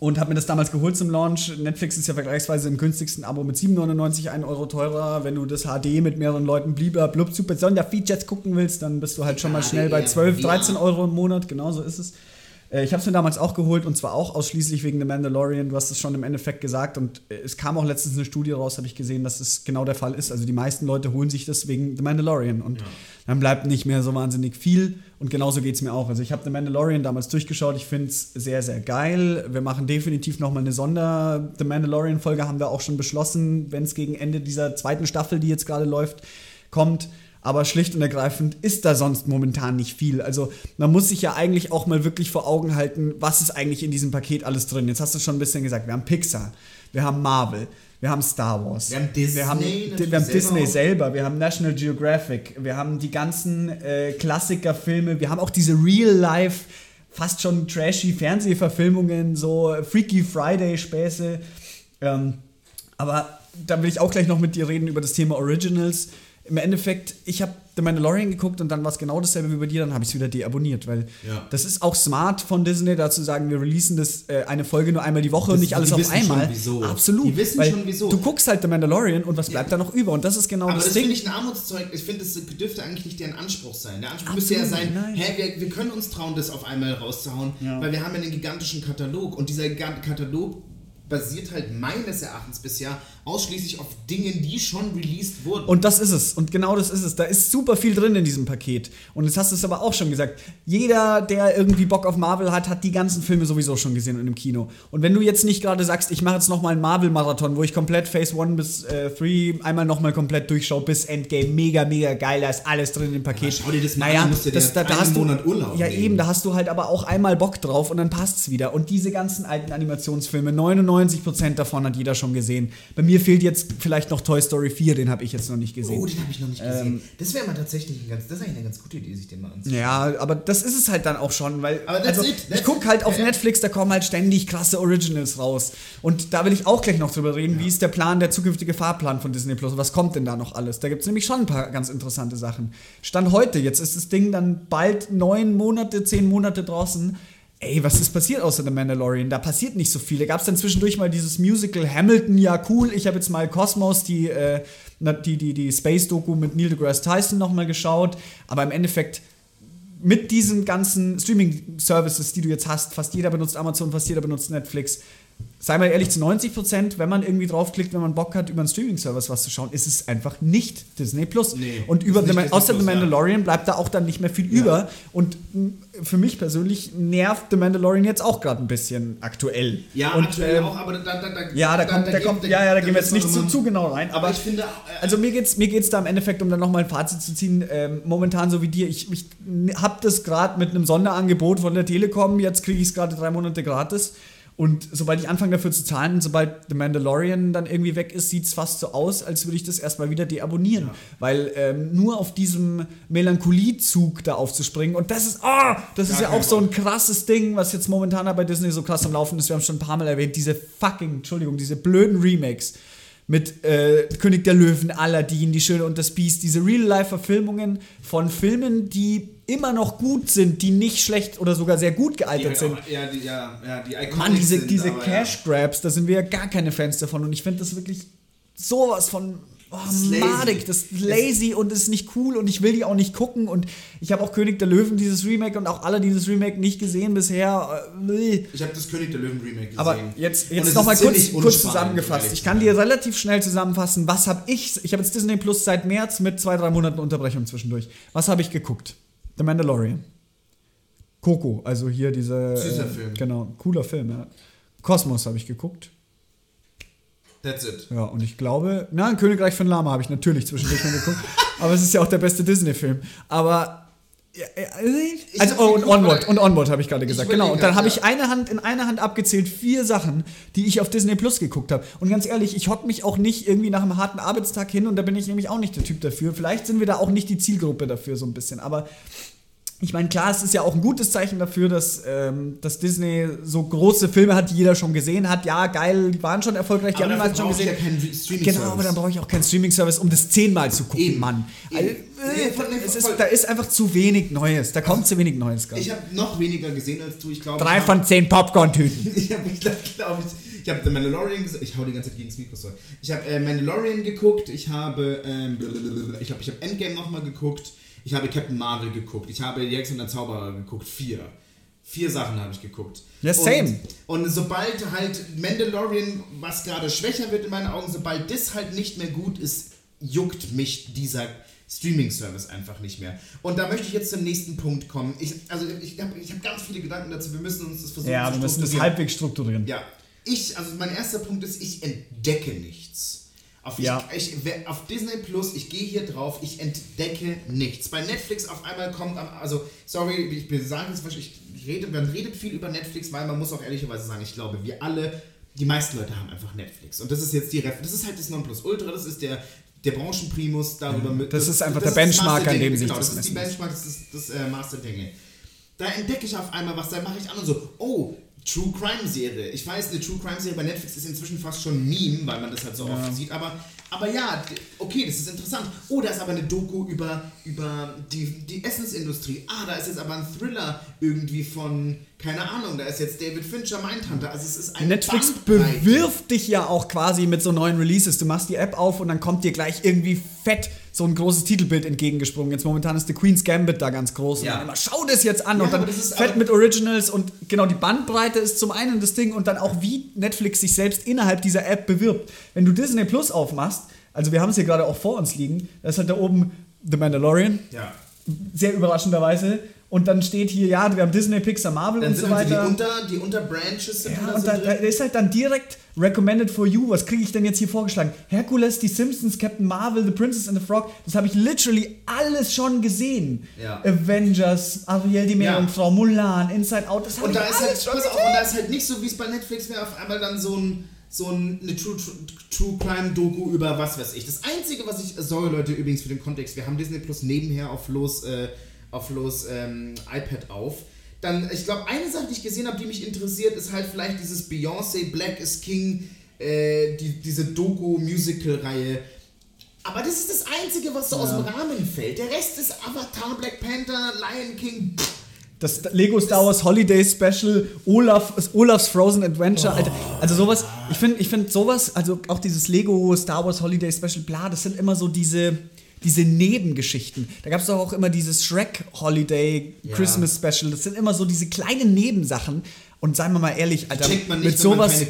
und habe mir das damals geholt zum Launch. Netflix ist ja vergleichsweise im günstigsten Abo mit 7,99 1 Euro teurer. Wenn du das HD mit mehreren Leuten blieber, blub, super Sonderfeatures gucken willst, dann bist du halt schon mal schnell bei 12, 13 Euro im Monat. Genau so ist es. Äh, ich habe es mir damals auch geholt und zwar auch ausschließlich wegen The Mandalorian. Du hast es schon im Endeffekt gesagt und äh, es kam auch letztens eine Studie raus, habe ich gesehen, dass es genau der Fall ist. Also die meisten Leute holen sich das wegen The Mandalorian und ja. dann bleibt nicht mehr so wahnsinnig viel und genauso geht es mir auch. Also ich habe The Mandalorian damals durchgeschaut, ich finde es sehr, sehr geil. Wir machen definitiv nochmal eine Sonder-The Mandalorian-Folge, haben wir auch schon beschlossen, wenn es gegen Ende dieser zweiten Staffel, die jetzt gerade läuft, kommt aber schlicht und ergreifend ist da sonst momentan nicht viel. Also man muss sich ja eigentlich auch mal wirklich vor Augen halten, was ist eigentlich in diesem Paket alles drin. Jetzt hast du schon ein bisschen gesagt, wir haben Pixar, wir haben Marvel, wir haben Star Wars, wir haben Disney, wir haben, wir haben Disney selber, wir haben National Geographic, wir haben die ganzen äh, Klassikerfilme, wir haben auch diese Real-Life, fast schon trashy Fernsehverfilmungen, so Freaky Friday-Späße. Ähm, aber da will ich auch gleich noch mit dir reden über das Thema Originals. Im Endeffekt, ich habe The Mandalorian geguckt und dann war es genau dasselbe wie bei dir, dann habe ich es wieder deabonniert, weil ja. das ist auch smart von Disney, da zu sagen, wir releasen das äh, eine Folge nur einmal die Woche das, und nicht alles auf einmal. Schon, wieso. Absolut. Die wissen schon wieso. Du guckst halt The Mandalorian und was bleibt ja. da noch über und das ist genau Aber das, das Ding. Aber das finde ich ein Armutszeug, ich finde, das dürfte eigentlich nicht deren Anspruch sein. Der Anspruch Absolut, müsste ja sein, nein. hä, wir, wir, können uns trauen, das auf einmal rauszuhauen, ja. weil wir haben ja einen gigantischen Katalog und dieser Katalog basiert halt meines Erachtens bisher ausschließlich auf Dingen, die schon released wurden. Und das ist es. Und genau das ist es. Da ist super viel drin in diesem Paket. Und jetzt hast du es aber auch schon gesagt. Jeder, der irgendwie Bock auf Marvel hat, hat die ganzen Filme sowieso schon gesehen in dem Kino. Und wenn du jetzt nicht gerade sagst, ich mache jetzt nochmal einen Marvel-Marathon, wo ich komplett Phase 1 bis 3 äh, einmal nochmal komplett durchschaue bis Endgame, mega, mega geil, da ist alles drin im Paket. Ja, schau dir das mal naja, an, musst du das, da, da hast Monat Urlaub Ja, nehmen. eben, da hast du halt aber auch einmal Bock drauf und dann passt es wieder. Und diese ganzen alten Animationsfilme, 99% Prozent davon hat jeder schon gesehen. Bei mir fehlt jetzt vielleicht noch Toy Story 4, den habe ich jetzt noch nicht gesehen. Oh, den habe ich noch nicht gesehen. Ähm, das wäre mal tatsächlich ein ganz, das ist eigentlich eine ganz gute Idee, sich den mal anzuschauen. Ja, aber das ist es halt dann auch schon, weil also, ich gucke halt auf Netflix, da kommen halt ständig krasse Originals raus. Und da will ich auch gleich noch drüber reden, ja. wie ist der Plan, der zukünftige Fahrplan von Disney Plus? Was kommt denn da noch alles? Da gibt es nämlich schon ein paar ganz interessante Sachen. Stand heute, jetzt ist das Ding dann bald neun Monate, zehn Monate draußen ey, was ist passiert außer The Mandalorian? Da passiert nicht so viel. Da gab es dann zwischendurch mal dieses Musical Hamilton, ja cool. Ich habe jetzt mal Cosmos, die, äh, die, die, die Space-Doku mit Neil deGrasse Tyson nochmal geschaut. Aber im Endeffekt mit diesen ganzen Streaming-Services, die du jetzt hast, fast jeder benutzt Amazon, fast jeder benutzt Netflix, sei mal ehrlich, zu 90 Prozent, wenn man irgendwie draufklickt, wenn man Bock hat, über einen Streaming-Service was zu schauen, ist es einfach nicht Disney Plus. Nee, und über The, außer The Mandalorian ja. bleibt da auch dann nicht mehr viel ja. über. Und für mich persönlich nervt The Mandalorian jetzt auch gerade ein bisschen aktuell. Ja, und, aktuell ähm, auch, aber da, da, da, ja, da kommt, da, da kommt, ja, ja, da gehen wir jetzt nicht zu, zu genau rein. Aber, aber ich finde, äh, also mir geht's, mir geht's da im Endeffekt, um dann nochmal ein Fazit zu ziehen, ähm, momentan so wie dir, ich, ich habe das gerade mit einem Sonderangebot von der Telekom, jetzt kriege ich es gerade drei Monate gratis. Und sobald ich anfange dafür zu zahlen, sobald The Mandalorian dann irgendwie weg ist, sieht es fast so aus, als würde ich das erstmal wieder deabonnieren. Ja. Weil ähm, nur auf diesem Melancholiezug da aufzuspringen und das ist, oh, das ist ja auch so ein krasses Ding, was jetzt momentan bei Disney so krass am Laufen ist. Wir haben schon ein paar Mal erwähnt, diese fucking, Entschuldigung, diese blöden Remakes mit äh, König der Löwen, Aladdin, Die Schöne und das Biest, diese Real-Life-Verfilmungen von Filmen, die immer noch gut sind, die nicht schlecht oder sogar sehr gut gealtert die, sind. Ja, die, ja, ja, die Mann, diese, diese Cash-Grabs, ja. da sind wir ja gar keine Fans davon und ich finde das wirklich sowas von oh, madig, das ist lazy und ist nicht cool und ich will die auch nicht gucken und ich habe auch König der Löwen dieses Remake und auch alle dieses Remake nicht gesehen bisher. Äh, ich habe das König der Löwen Remake gesehen. Aber jetzt, jetzt nochmal kurz, kurz zusammengefasst. Ich kann dir relativ schnell zusammenfassen, was habe ich, ich habe jetzt Disney Plus seit März mit zwei, drei Monaten Unterbrechung zwischendurch. Was habe ich geguckt? The Mandalorian. Coco, also hier diese. Süßer äh, Film. Genau, cooler Film, ja. Kosmos habe ich geguckt. That's it. Ja, und ich glaube, na, Königreich von Lama habe ich natürlich zwischendurch mal geguckt. *laughs* aber es ist ja auch der beste Disney-Film. Aber. also, oh, und Onward, und Onward habe ich gerade gesagt. Genau. Und dann habe ich eine Hand in einer Hand abgezählt, vier Sachen, die ich auf Disney Plus geguckt habe. Und ganz ehrlich, ich hocke mich auch nicht irgendwie nach einem harten Arbeitstag hin und da bin ich nämlich auch nicht der Typ dafür. Vielleicht sind wir da auch nicht die Zielgruppe dafür, so ein bisschen. Aber ich meine, klar, es ist ja auch ein gutes Zeichen dafür, dass, ähm, dass Disney so große Filme hat, die jeder schon gesehen hat. Ja, geil, die waren schon erfolgreich, die Aber haben meisten schon brauche ich gesehen. ja keinen Streaming genau, Service. aber dann brauche ich auch keinen Streaming-Service, um das zehnmal zu gucken, Eben. Mann. Eben. Also, Nee, äh, es ist, da ist einfach zu wenig Neues. Da kommt zu wenig Neues gerade. Ich habe noch weniger gesehen als du. Ich glaube, Drei ich von zehn Popcorn-Tüten. *laughs* Ich habe, ich glaube, ich, ich habe The Mandalorian gesehen. Ich hau die ganze Zeit gegen das Mikro, sorry. Ich habe äh, Mandalorian geguckt. Ich habe, ähm, ich glaube, ich habe Endgame nochmal geguckt. Ich habe Captain Marvel geguckt. Ich habe Jax und der Zauberer geguckt. Vier. Vier Sachen habe ich geguckt. Ja, same. Und, und sobald halt Mandalorian, was gerade schwächer wird in meinen Augen, sobald das halt nicht mehr gut ist, juckt mich dieser Streaming-Service einfach nicht mehr. Und da möchte ich jetzt zum nächsten Punkt kommen. Ich, also ich habe ich hab ganz viele Gedanken dazu. Wir müssen uns das versuchen Ja, zu wir müssen das strukturieren. halbwegs strukturieren. Ja, ich, also mein erster Punkt ist, ich entdecke nichts. Auf, Ja. ich, ich, auf Disney Plus, ich gehe hier drauf, ich entdecke nichts. Bei Netflix auf einmal kommt, also sorry, ich sage es ich, ich rede, man redet viel über Netflix, weil man muss auch ehrlicherweise sagen, ich glaube, wir alle, die meisten Leute haben einfach Netflix. Und das ist jetzt die Ref das ist halt das Nonplusultra, das ist der, der Branchenprimus darüber. mit- Das ist einfach das der das Benchmark, an dem sich genau, das das ist die. Benchmark, das ist das äh, Master Dinge. Da entdecke ich auf einmal was, da mache ich an und so, oh, True Crime Serie. Ich weiß, eine True Crime Serie bei Netflix ist inzwischen fast schon ein Meme, weil man das halt so oft sieht, aber, aber ja, okay, das ist interessant. Oh, da ist aber eine Doku über, über die, die Essensindustrie. Ah, da ist jetzt aber ein Thriller irgendwie von, keine Ahnung, da ist jetzt David Fincher Mindhunter. Also es ist ein Netflix bewirft dich ja auch quasi mit so neuen Releases. Du machst die App auf und dann kommt dir gleich irgendwie fett so ein großes Titelbild entgegengesprungen. Jetzt momentan ist The Queen's Gambit da ganz groß. Ja. Und dann immer, schau das jetzt an Ja, und dann fett mit Originals und genau die Bandbreite ist zum einen das Ding und dann auch wie Netflix sich selbst innerhalb dieser App bewirbt. Wenn du Disney Plus aufmachst, also wir haben es hier gerade auch vor uns liegen, da ist halt da oben The Mandalorian, Ja. sehr überraschenderweise. Und dann steht hier, ja, wir haben Disney, Pixar, Marvel Dann und so weiter. die, Unter, die Unterbranches sind Ja, da und da, da ist halt dann direkt recommended for you. Was kriege ich denn jetzt hier vorgeschlagen? Hercules, die Simpsons, Captain Marvel, The Princess and the Frog. Das habe ich literally alles schon gesehen. Ja. Avengers, Ariel die Meerjungfrau, Mulan, Inside Out. Das Und da ist halt, schon auf, und da ist halt nicht so, wie es bei Netflix wäre, auf einmal dann so ein so ein, eine True, True, True Crime Doku über was weiß ich. Das einzige, was ich, sorry Leute, übrigens für den Kontext, wir haben Disney Plus nebenher auf los, äh, auf los ähm, iPad auf. Dann, ich glaube, eine Sache, die ich gesehen habe, die mich interessiert, ist halt vielleicht dieses Beyoncé Black is King, äh, die, diese Doku-Musical-Reihe. Aber das ist das Einzige, was so aus dem Rahmen fällt. Der Rest ist Avatar, Black Panther, Lion King. Pff, Das Lego Star Wars Holiday Special, Olaf, Olafs Frozen Adventure, Alter. Also sowas, ich finde ich find sowas, also auch dieses Lego Star Wars Holiday Special, bla, das sind immer so diese, diese Nebengeschichten. Da gab es doch auch immer dieses Shrek Holiday. Christmas Special. Das sind immer so diese kleinen Nebensachen. Und seien wir mal ehrlich, Alter, nicht, mit sowas,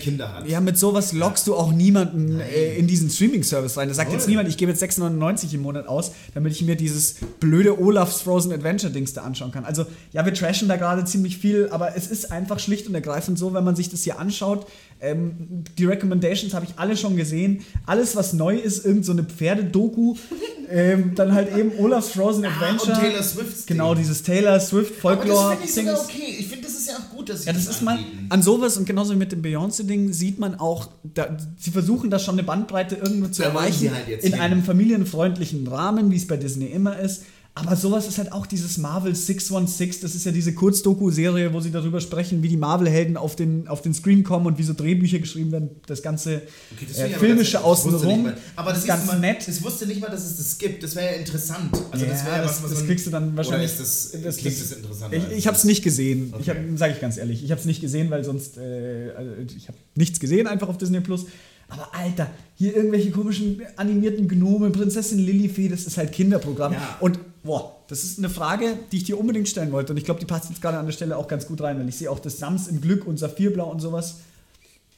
ja, mit sowas lockst du auch niemanden äh, in diesen Streaming-Service rein. Da sagt jetzt Voll. niemand, ich gebe jetzt 6,99 im Monat aus, damit ich mir dieses blöde Olafs Frozen Adventure-Dings da anschauen kann. Also, ja, wir trashen da gerade ziemlich viel, aber es ist einfach schlicht und ergreifend so, wenn man sich das hier anschaut. Ähm, die Recommendations habe ich alle schon gesehen. Alles, was neu ist, irgend so eine Pferdedoku. *laughs* ähm, dann halt eben Olafs Frozen Ah, Adventure. und Taylor Swift's Genau, dieses Taylor Swift Aber das Folklore. finde ich sogar okay. Ich finde, das ist ja auch gut, sie Ja, das ist mal an sowas und genauso wie mit dem Beyoncé-Ding sieht man auch, da, sie versuchen da schon eine Bandbreite irgendwo zu Da erreichen, halt in hin. einem familienfreundlichen Rahmen, wie es bei Disney immer ist. Aber sowas ist halt auch dieses Marvel 616, das ist ja diese Kurzdoku-Serie, wo sie darüber sprechen, wie die Marvel-Helden auf den, auf den Screen kommen und wie so Drehbücher geschrieben werden, das ganze Okay, das äh, ich filmische ich außenrum. Aber das ist ist ganz mal, nett. Ich wusste nicht mal, dass es das gibt. Das wäre ja interessant. Also das Ja, wäre das- was, was das man- kriegst du dann wahrscheinlich- Oder ist das, das- klingt das- das interessant? Ich, ich habe es nicht gesehen. Ich Okay. habe, sage ich ganz ehrlich, ich habe es nicht gesehen, weil sonst äh, also ich habe nichts gesehen einfach auf Disney Plus. Aber Alter, hier irgendwelche komischen animierten Gnome, Prinzessin Lilifee, das ist halt Kinderprogramm. Ja. Und boah, das ist eine Frage, die ich dir unbedingt stellen wollte. Und ich glaube, die passt jetzt gerade an der Stelle auch ganz gut rein, weil ich sehe auch das Sams im Glück und Saphirblau und sowas.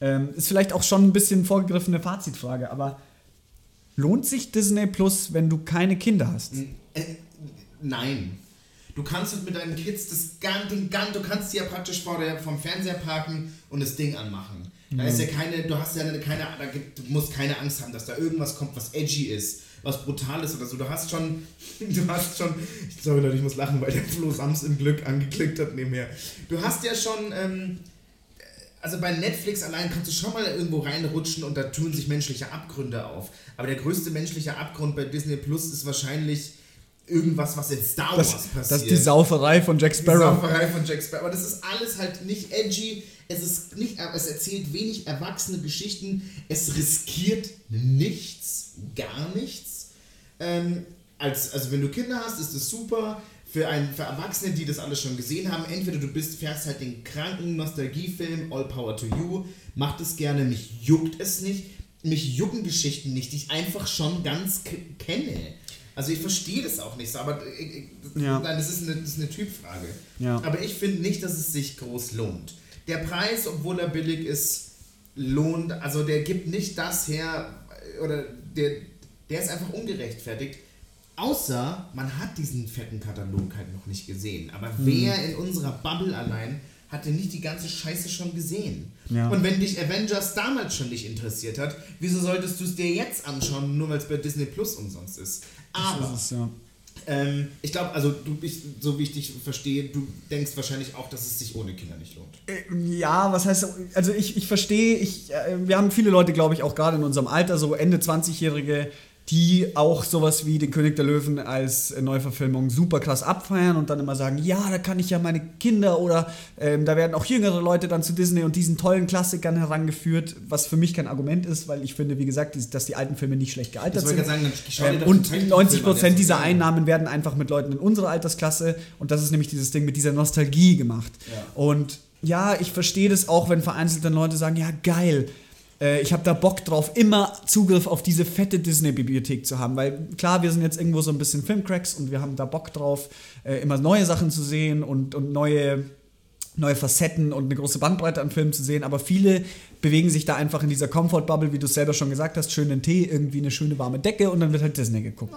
Ähm, ist vielleicht auch schon ein bisschen vorgegriffene Fazitfrage, aber lohnt sich Disney Plus, wenn du keine Kinder hast? Äh, nein. Du kannst halt mit deinen Kids das gan, den gan, du kannst sie ja praktisch vor der, vom Fernseher parken und das Ding anmachen. Da ist ja keine, du hast ja keine, da gibt, du musst keine Angst haben, dass da irgendwas kommt, was edgy ist, was brutal ist oder so. Du hast schon, *laughs* du hast schon, sorry Leute, ich muss lachen, weil der Flo Sams im Glück angeklickt hat nebenher. Du hast ja schon, ähm, also bei Netflix allein kannst du schon mal irgendwo reinrutschen und da tun sich menschliche Abgründe auf. Aber der größte menschliche Abgrund bei Disney Plus ist wahrscheinlich irgendwas, was in Star Wars Das, passiert. das ist die Sauferei von Jack Die Sparrow. Sauferei von Jack Sparrow. Aber das ist alles halt nicht edgy. Es ist nicht, es erzählt wenig erwachsene Geschichten. Es riskiert nichts, gar nichts. Ähm, als, also wenn du Kinder hast, ist das super. Für, ein, für Erwachsene, die das alles schon gesehen haben, entweder du bist, fährst halt den kranken Nostalgiefilm, All Power to You, mach das gerne, mich juckt es nicht. Mich jucken Geschichten nicht, die ich einfach schon ganz kenne. Also ich verstehe das auch nicht so, aber äh, äh, Ja. nein, das ist eine, das ist eine Typfrage. Ja. Aber ich finde nicht, dass es sich groß lohnt. Der Preis, obwohl er billig ist, lohnt, also der gibt nicht das her, äh, oder der, der ist einfach ungerechtfertigt. Außer man hat diesen fetten Katalog halt noch nicht gesehen. Aber Hm. wer in unserer Bubble allein hat denn nicht die ganze Scheiße schon gesehen? Ja. Und wenn dich Avengers damals schon nicht interessiert hat, wieso solltest du es dir jetzt anschauen, nur weil es bei Disney Plus umsonst ist? Aber ist es, ja. ähm, ich glaube, also du bist, so wie ich dich verstehe, du denkst wahrscheinlich auch, dass es sich ohne Kinder nicht lohnt. Äh, Ja, was heißt, also ich, ich verstehe, ich, äh, wir haben viele Leute, glaube ich, auch gerade in unserem Alter, so Ende 20-Jährige, die auch sowas wie den König der Löwen als äh, Neuverfilmung super krass abfeiern und dann immer sagen, ja, da kann ich ja meine Kinder oder ähm, da werden auch jüngere Leute dann zu Disney und diesen tollen Klassikern herangeführt, was für mich kein Argument ist, weil ich finde, wie gesagt, dass die alten Filme nicht schlecht gealtert sind. sagen, Ähm, und den Zeichentrickfilm 90 an, der Prozent ist dieser. Einnahmen werden einfach mit Leuten in unserer Altersklasse und das ist nämlich dieses Ding mit dieser Nostalgie gemacht. Ja. Und ja, ich verstehe das auch, wenn vereinzelt dann Leute sagen, ja geil, äh, ich habe da Bock drauf, immer Zugriff auf diese fette Disney-Bibliothek zu haben, weil klar, wir sind jetzt irgendwo so ein bisschen Filmcracks und wir haben da Bock drauf, äh, immer neue Sachen zu sehen und, und neue neue Facetten und eine große Bandbreite an Filmen zu sehen, aber viele bewegen sich da einfach in dieser Comfort-Bubble, wie du es selber schon gesagt hast, schönen Tee, irgendwie eine schöne warme Decke und dann wird halt Disney geguckt.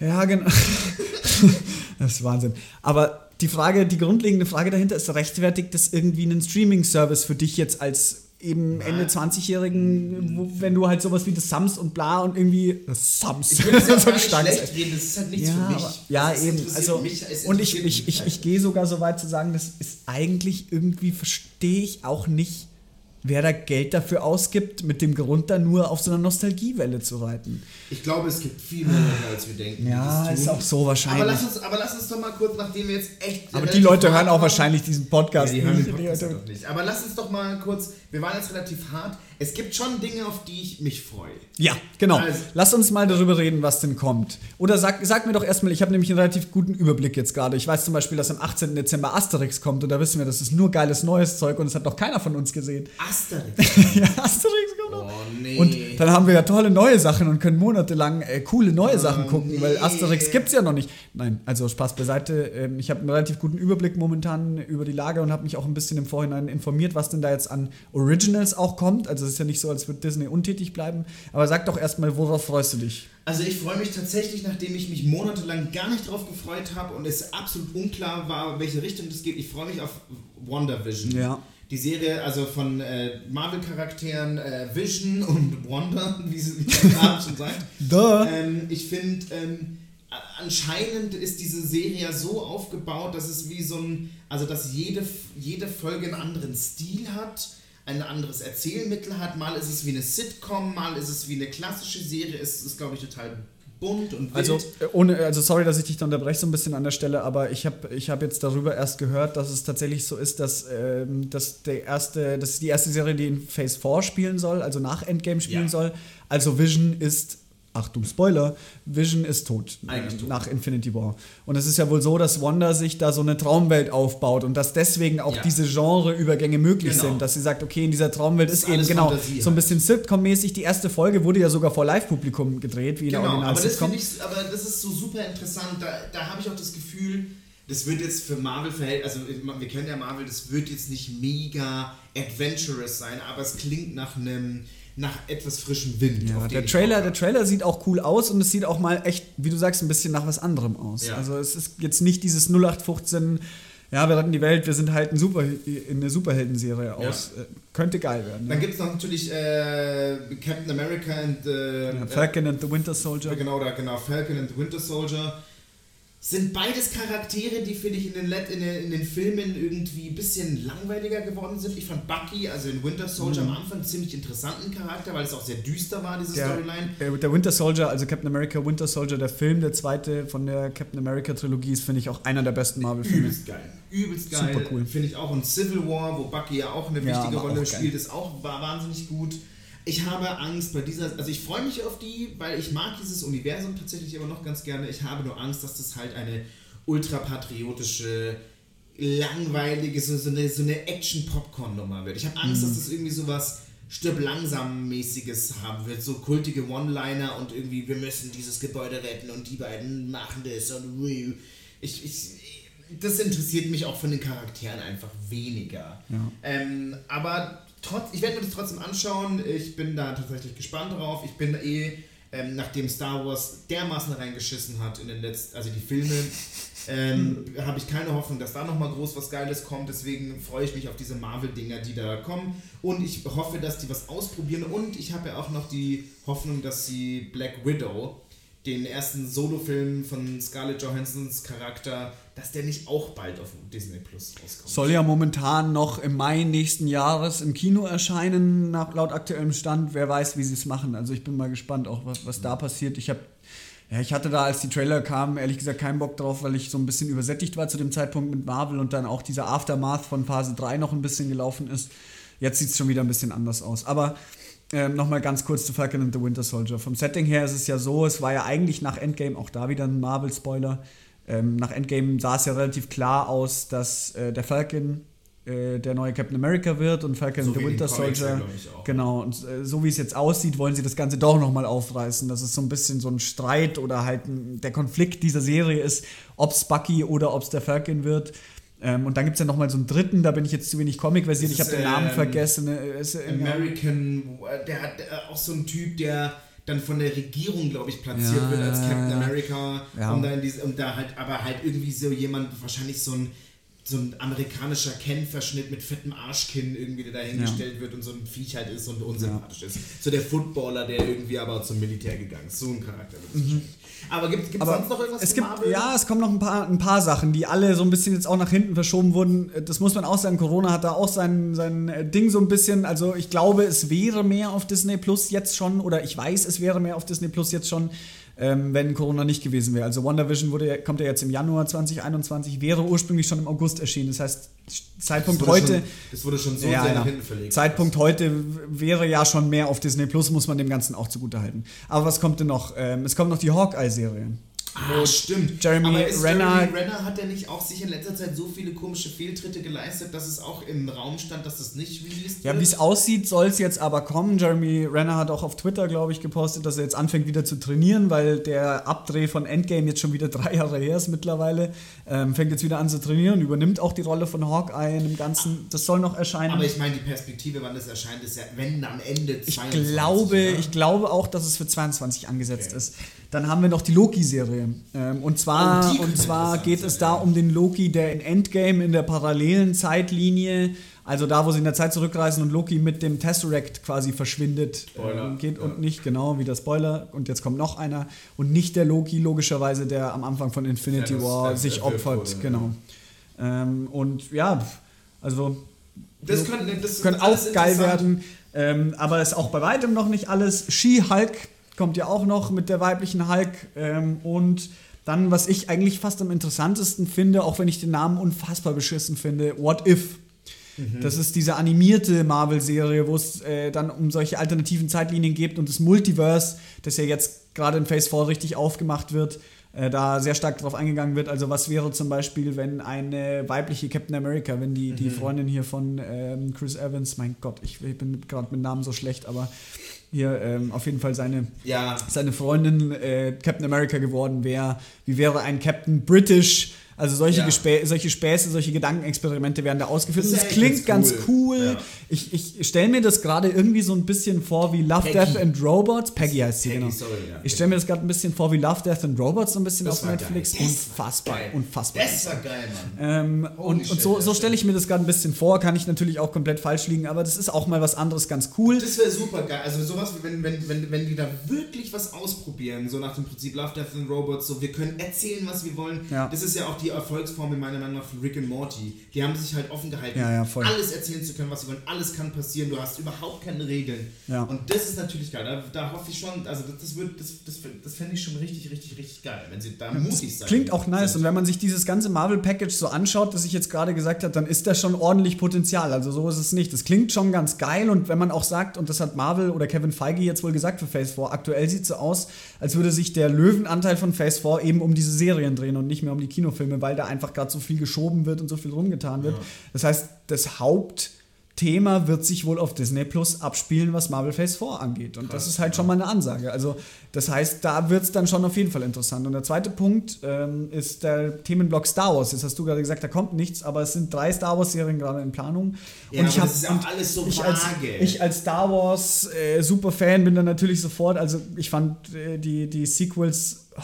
Ja, genau. *laughs* das ist Wahnsinn. Aber die Frage, die grundlegende Frage dahinter ist, rechtfertigt das irgendwie einen Streaming-Service für dich jetzt als eben Ende 20-Jährigen, wo- wenn du halt sowas wie das Sams und bla und irgendwie das Sams Ich will das *laughs* so nicht schlecht reden, das ist halt nichts Ja, für mich. aber- ja eben. Also, mich, und ich, ich, ich, ich gehe sogar so weit zu sagen, das ist eigentlich irgendwie, verstehe ich auch nicht, wer da Geld dafür ausgibt, mit dem Grund da nur auf so einer Nostalgiewelle zu reiten. Ich glaube, es gibt viel mehr Leute, als wir denken. Ja, das ist auch so wahrscheinlich. Aber lass, uns, aber lass uns doch mal kurz, nachdem wir jetzt echt. Aber die Leute hören auch wahrscheinlich diesen Podcast Ja, die hören den. Podcast nicht. Aber lass uns doch mal kurz. Wir waren jetzt relativ hart. Es gibt schon Dinge, auf die ich mich freue. Ja, genau. Also- Lass uns mal darüber reden, was denn kommt. Oder sag, sag mir doch erstmal, ich habe nämlich einen relativ guten Überblick jetzt gerade. Ich weiß zum Beispiel, dass am 18. Dezember Asterix kommt und da wissen wir, das ist nur geiles neues Zeug und das hat noch keiner von uns gesehen. Asterix. *laughs* ja, Asterix kommt noch. Oh, nee. Und dann haben wir ja tolle neue Sachen und können monatelang äh, coole neue Sachen gucken, nee. weil Asterix gibt's ja noch nicht. Nein, also Spaß beiseite. Ähm, ich habe einen relativ guten Überblick momentan über die Lage und habe mich auch ein bisschen im Vorhinein informiert, was denn da jetzt an Originals auch kommt. Also es ist ja nicht so, als würde Disney untätig bleiben. Aber sag doch erstmal, worauf freust du dich? Also ich freue mich tatsächlich, nachdem ich mich monatelang gar nicht drauf gefreut habe und es absolut unklar war, welche Richtung das geht. Ich freue mich auf WandaVision. Ja. Die Serie, also von äh, Marvel-Charakteren äh, Vision und Wanda, *laughs* wie sie der Name schon sagt. *laughs* Ähm, ich finde, ähm, anscheinend ist diese Serie ja so aufgebaut, dass es wie so ein, also dass jede, jede Folge einen anderen Stil hat, ein anderes Erzählmittel hat. Mal ist es wie eine Sitcom, mal ist es wie eine klassische Serie. Es ist, glaube ich, total bunt und wild. Also, äh, ohne, also sorry, dass ich dich da unterbreche so ein bisschen an der Stelle, aber ich habe ich hab jetzt darüber erst gehört, dass es tatsächlich so ist, dass, ähm, dass, der erste, das ist die erste Serie, die in Phase 4 spielen soll, also nach Endgame spielen Ja. soll. Also Vision ist, Achtung, Spoiler, Vision ist tot, Eigentlich äh, tot. nach Infinity War. Und es ist ja wohl so, dass Wanda sich da so eine Traumwelt aufbaut und dass deswegen auch Ja. diese Genreübergänge möglich Genau. sind, dass sie sagt, okay, in dieser Traumwelt ist, ist eben genau Fantasie so ein halt. bisschen Sitcom-mäßig. Die erste Folge wurde ja sogar vor Live-Publikum gedreht, wie in der Genau, Original aber das, ich, aber das ist so super interessant. Da, da habe ich auch das Gefühl, das wird jetzt für Marvel verhält, also wir kennen ja Marvel, das wird jetzt nicht mega adventurous sein, aber es klingt nach einem nach etwas frischem Wind. Ja, der Trailer, der. Trailer sieht auch cool aus und es sieht auch mal echt, wie du sagst, ein bisschen nach was anderem aus. Ja. Also es ist jetzt nicht dieses 0815, ja, wir retten die Welt, wir sind halt ein Super, in eine Superheldenserie aus. Äh, könnte geil werden. Dann Ja. gibt es noch natürlich äh, Captain America und äh, Ja, Falcon and the Winter Soldier. äh, genau, da, genau, Falcon and the Winter Soldier. Sind beides Charaktere, die finde ich in den, Let in, den, in den Filmen irgendwie ein bisschen langweiliger geworden sind. Ich fand Bucky, also in Winter Soldier mhm. am Anfang ziemlich interessanten Charakter, weil es auch sehr düster war, diese der, Storyline. Der Winter Soldier, also Captain America Winter Soldier, der Film, der zweite von der Captain America Trilogie, ist, finde ich, auch einer der besten Marvel-Filme. Übelst geil. Übelst geil. Super cool. Finde ich auch. Und Civil War, wo Bucky ja auch eine wichtige ja, Rolle spielt, ist auch war wahnsinnig gut. Ich habe Angst bei dieser, also ich freue mich auf die, weil ich mag dieses Universum tatsächlich immer noch ganz gerne. Ich habe nur Angst, dass das halt eine ultrapatriotische, langweilige, so, so eine, so eine Action-Popcorn-Nummer wird. Ich habe Angst, mhm. dass das irgendwie sowas stirb langsam mäßiges haben wird, so kultige One-Liner und irgendwie wir müssen dieses Gebäude retten und die beiden machen das und ich, ich, das interessiert mich auch von den Charakteren einfach weniger. Ja. Ähm, aber trotz, ich werde mir das trotzdem anschauen. Ich bin da tatsächlich gespannt drauf. Ich bin eh, ähm, nachdem Star Wars dermaßen reingeschissen hat in den letzten, also die Filme, *laughs* ähm, habe ich keine Hoffnung, dass da nochmal groß was Geiles kommt. Deswegen freue ich mich auf diese Marvel-Dinger, die da kommen. Und ich hoffe, dass die was ausprobieren. Und ich habe ja auch noch die Hoffnung, dass sie Black Widow den ersten Solo-Film von Scarlett Johansons Charakter, dass der nicht auch bald auf Disney Plus rauskommt. Soll ja momentan noch im Mai nächsten Jahres im Kino erscheinen, nach, laut aktuellem Stand. Wer weiß, wie sie es machen. Also ich bin mal gespannt, auch was, was da passiert. Ich habe ja, ich hatte da, als die Trailer kamen, ehrlich gesagt keinen Bock drauf, weil ich so ein bisschen übersättigt war zu dem Zeitpunkt mit Marvel und dann auch dieser Aftermath von Phase 3 noch ein bisschen gelaufen ist. Jetzt sieht es schon wieder ein bisschen anders aus. Aber ähm, Nochmal ganz kurz zu Falcon and the Winter Soldier. Vom Setting her ist es ja so, es war ja eigentlich nach Endgame, auch da wieder ein Marvel-Spoiler, ähm, nach Endgame sah es ja relativ klar aus, dass äh, der Falcon äh, der neue Captain America wird und Falcon so and the Winter Soldier. Genau, und äh, so wie es jetzt aussieht, wollen sie das Ganze doch nochmal aufreißen. Das ist so ein bisschen so ein Streit oder halt ein, der Konflikt dieser Serie ist, ob es Bucky oder ob es der Falcon wird. Ähm, und dann gibt es ja nochmal so einen dritten, da bin ich jetzt zu wenig Comic-versiert, ich habe den Namen ähm, vergessen. Äh, American, der hat äh, auch so einen Typ, der dann von der Regierung, glaube ich, platziert ja, wird als Captain America. Ja. Um, da diese, um da halt, aber halt irgendwie so jemand, wahrscheinlich so ein so ein amerikanischer Ken-Verschnitt mit fettem Arschkinn irgendwie, der dahingestellt ja. wird und so ein Viech halt ist und unsympathisch ja. ist. So der Footballer, der irgendwie aber zum Militär gegangen ist. So ein Charakter mhm. Aber gibt es sonst noch irgendwas es gibt, Marvel? Ja, es kommen noch ein paar, ein paar Sachen, die alle so ein bisschen jetzt auch nach hinten verschoben wurden. Das muss man auch sagen, Corona hat da auch sein, sein äh, Ding so ein bisschen. Also ich glaube, es wäre mehr auf Disney Plus jetzt schon, oder ich weiß, es wäre mehr auf Disney Plus jetzt schon ähm, wenn Corona nicht gewesen wäre. Also WandaVision wurde, kommt ja jetzt im Januar 2021, wäre ursprünglich schon im August erschienen. Das heißt, Zeitpunkt das heute. Schon, das wurde schon so ja, sehr nach hinten verlegt. Zeitpunkt heute wäre ja schon mehr auf Disney Plus, muss man dem Ganzen auch zugutehalten. Aber was kommt denn noch? Ähm, es kommt noch die Hawkeye-Serie. Ah, stimmt. Jeremy Aber ist Renner, Jeremy Renner hat er nicht auch sich in letzter Zeit so viele komische Fehltritte geleistet, dass es auch im Raum stand, dass es nicht released wird? Ja, wie es aussieht, soll es jetzt aber kommen. Jeremy Renner hat auch auf Twitter, glaube ich, gepostet, dass er jetzt anfängt wieder zu trainieren, weil der Abdreh von Endgame jetzt schon wieder *laughs* drei Jahre her ist mittlerweile. Ähm, fängt jetzt wieder an zu trainieren, übernimmt auch die Rolle von Hawkeye in dem Ganzen. Das soll noch erscheinen. Aber ich meine, die Perspektive, wann das erscheint, ist ja, wenn am Ende 22. Ich glaube, ich glaube auch, dass es für 22 angesetzt okay. ist. Dann haben wir noch die Loki-Serie. Ähm, und zwar, oh, und zwar geht es da um den Loki, der in Endgame in der parallelen Zeitlinie, also da, wo sie in der Zeit zurückreisen und Loki mit dem Tesseract quasi verschwindet, Spoiler, ähm, geht ja. und nicht, genau, wie der Spoiler. Und jetzt kommt noch einer. Und nicht der Loki, logischerweise, der am Anfang von Infinity ja, War sich opfert. Wurde, genau. Ja. Ähm, und ja, also. Das könnte, das könnte auch geil werden. Ähm, aber ist auch bei weitem noch nicht alles. She-Hulk kommt ja auch noch mit der weiblichen Hulk. Ähm, und dann, was ich eigentlich fast am interessantesten finde, auch wenn ich den Namen unfassbar beschissen finde, What If? Mhm. Das ist diese animierte Marvel-Serie, wo es äh, dann um solche alternativen Zeitlinien geht und das Multiverse, das ja jetzt gerade in Phase 4 richtig aufgemacht wird, äh, da sehr stark drauf eingegangen wird. Also was wäre zum Beispiel, wenn eine weibliche Captain America, wenn die, mhm. die Freundin hier von ähm, Chris Evans, mein Gott, ich, ich bin gerade mit Namen so schlecht, aber hier ähm, auf jeden Fall seine, ja. seine Freundin äh, Captain America geworden wäre. Wie wäre ein Captain British Also solche, Ja. Solche Späße, solche Gedankenexperimente werden da ausgeführt. Das das klingt echt ganz cool. cool. Ja. Ich, ich stelle mir das gerade irgendwie so ein bisschen vor wie Love, Peggy. Death and Robots. Peggy heißt sie, Peggy, genau. sorry, ja. ich stelle mir das gerade ein bisschen vor wie Love, Death and Robots, so ein bisschen Das auf Netflix. Unfassbar, unfassbar. Das war geil, Mann. Ähm, und, und so, so stelle ich mir das gerade ein bisschen vor, kann ich natürlich auch komplett falsch liegen, aber das ist auch mal was anderes ganz cool. Das wäre super geil. Also sowas wenn, wenn, wenn, wenn die da wirklich was ausprobieren, so nach dem Prinzip Love, Death and Robots, so wir können erzählen, was wir wollen. Ja. Das ist ja auch die Erfolgsformel meiner Meinung nach von Rick and Morty. Die haben sich halt offen gehalten, Ja, ja, alles erzählen zu können, was sie wollen. Alles kann passieren. Du hast überhaupt keine Regeln. Ja. Und das ist natürlich geil. Da, da hoffe ich schon, also das, das wird, das, das, das fände ich schon richtig, richtig, richtig geil, wenn sie da mutig sein. Klingt auch nice. Und wenn man sich dieses ganze Marvel-Package so anschaut, das ich jetzt gerade gesagt habe, dann ist da schon ordentlich Potenzial. Also so ist es nicht. Das klingt schon ganz geil. Und wenn man auch sagt, und das hat Marvel oder Kevin Feige jetzt wohl gesagt für Phase 4, aktuell sieht es so aus, als würde sich der Löwenanteil von Phase 4 eben um diese Serien drehen und nicht mehr um die Kinofilme, weil da einfach gerade so viel geschoben wird und so viel rumgetan wird. Das heißt, das Hauptthema wird sich wohl auf Disney Plus abspielen, was Marvel Phase 4 angeht. Und das ist halt schon mal eine Ansage. Also, das heißt, da wird es dann schon auf jeden Fall interessant. Und der zweite Punkt ähm, ist der Themenblock Star Wars. Jetzt hast du gerade gesagt, da kommt nichts, aber es sind drei Star Wars-Serien gerade in Planung. Ja, und ich habe das ist auch alles so ich als, vage. ich als Star Wars äh, Superfan bin dann natürlich sofort, also ich fand äh, die, die Sequels, oh,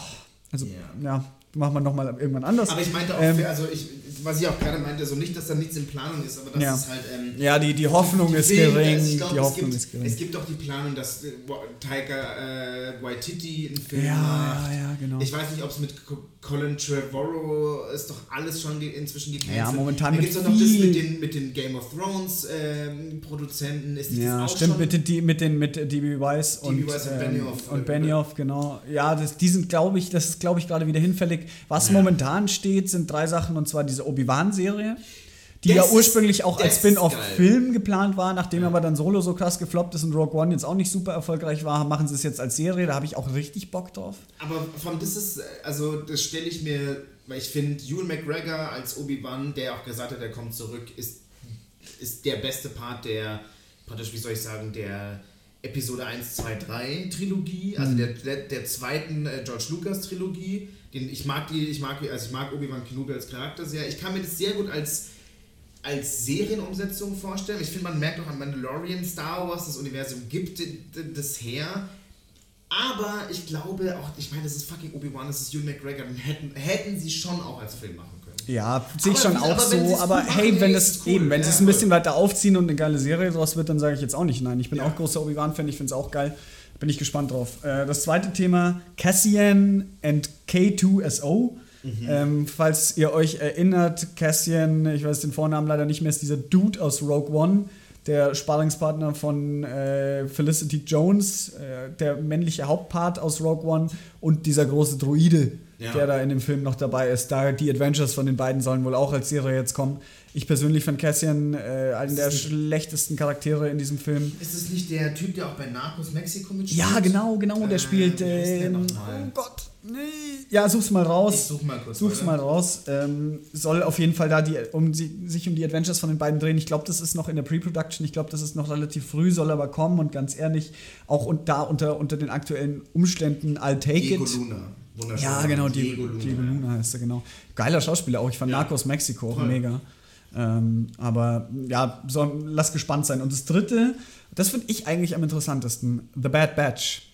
also Ja. ja, machen wir nochmal irgendwann anders. Aber ich meinte auch, Ähm, also ich, was ich auch gerade meinte, so nicht, dass da nichts in Planung ist, aber das Ja. ist halt. Ähm, ja, die, die Hoffnung ist Film, gering. also glaub, die es Hoffnung gibt, ist gering. Es gibt auch die Planung, dass äh, Taika äh, Waititi einen Film Ja, macht. ja, genau. Ich weiß nicht, ob es mit Colin Trevorrow ist doch alles schon inzwischen gecancelt. Ja, momentan Dann gibt es noch das mit den, mit den Game of Thrones ähm, Produzenten. Ist Ja, das auch stimmt, schon? mit, den- die, mit den mit DB Weiss und, Weiss und ähm, Benioff. und Benioff, genau. Ja, das, die sind, glaube ich, das ist, glaube ich, gerade wieder hinfällig. Was momentan steht, sind drei Sachen, und zwar diese Obi-Wan-Serie, die Das ja ursprünglich auch als Spin-off-Film geplant war, nachdem aber dann Solo so krass gefloppt ist und Rogue One jetzt auch nicht super erfolgreich war, machen sie es jetzt als Serie, da habe ich auch richtig Bock drauf. Aber vom, das ist, also das stelle ich mir, weil ich finde, Ewan McGregor als Obi-Wan, der auch gesagt hat, er kommt zurück, ist, ist der beste Part der, praktisch, wie soll ich sagen, der Episode 1, 2, 3 Trilogie, also der, der, der zweiten äh, George Lucas Trilogie. Den, ich mag die, ich mag, also ich mag Obi-Wan Kenobi als Charakter sehr. Ich kann mir das sehr gut als als Serienumsetzung vorstellen. Ich finde, man merkt auch an Mandalorian, Star Wars, das Universum gibt das her. Aber ich glaube auch, ich meine, das ist fucking Obi-Wan, das ist Ewan McGregor, den hätten, hätten sie schon auch als Film machen können. Ja, sehe ich schon auch aber so, aber machen, hey, wenn das ist cool. eben, wenn sie Ja, es ein bisschen weiter aufziehen und eine geile Serie draus wird, dann sage ich jetzt auch nicht nein. Ich bin Ja. auch großer Obi-Wan-Fan, ich finde es auch geil. Bin ich gespannt drauf. Äh, das zweite Thema, Cassian and K2SO. Mhm. Ähm, falls ihr euch erinnert, Cassian, ich weiß den Vornamen leider nicht mehr, ist dieser Dude aus Rogue One, der Sparringspartner von äh, Felicity Jones, äh, der männliche Hauptpart aus Rogue One und dieser große Druide, Ja. der da in dem Film noch dabei ist. Da die Adventures von den beiden sollen wohl auch als Serie jetzt kommen. Ich persönlich fand Cassian äh, einen der schlechtesten Charaktere in diesem Film. Ist es nicht der Typ, der auch bei Narcos Mexiko mitspielt? Ja, genau, genau, der Äh, spielt. heißt der ähm, oh Gott, nee. Ja, such's mal raus. Ich such mal kurz. Such's warte. mal raus. Ähm, soll auf jeden Fall da die, um sich um die Adventures von den beiden drehen. Ich glaube, das ist noch in der Pre-Production. Ich glaube, das ist noch relativ früh, soll aber kommen. Und ganz ehrlich, auch und da unter, unter den aktuellen Umständen, I'll take Diego it. Luna. Wunderschön. Ja, genau, Diego, Diego, Luna. Diego Luna heißt er, genau. Geiler Schauspieler auch. Ich fand Ja. Narcos Mexiko auch Voll. mega. Ähm, aber ja, so, lass gespannt sein. Und das dritte, das finde ich eigentlich am interessantesten: The Bad Batch.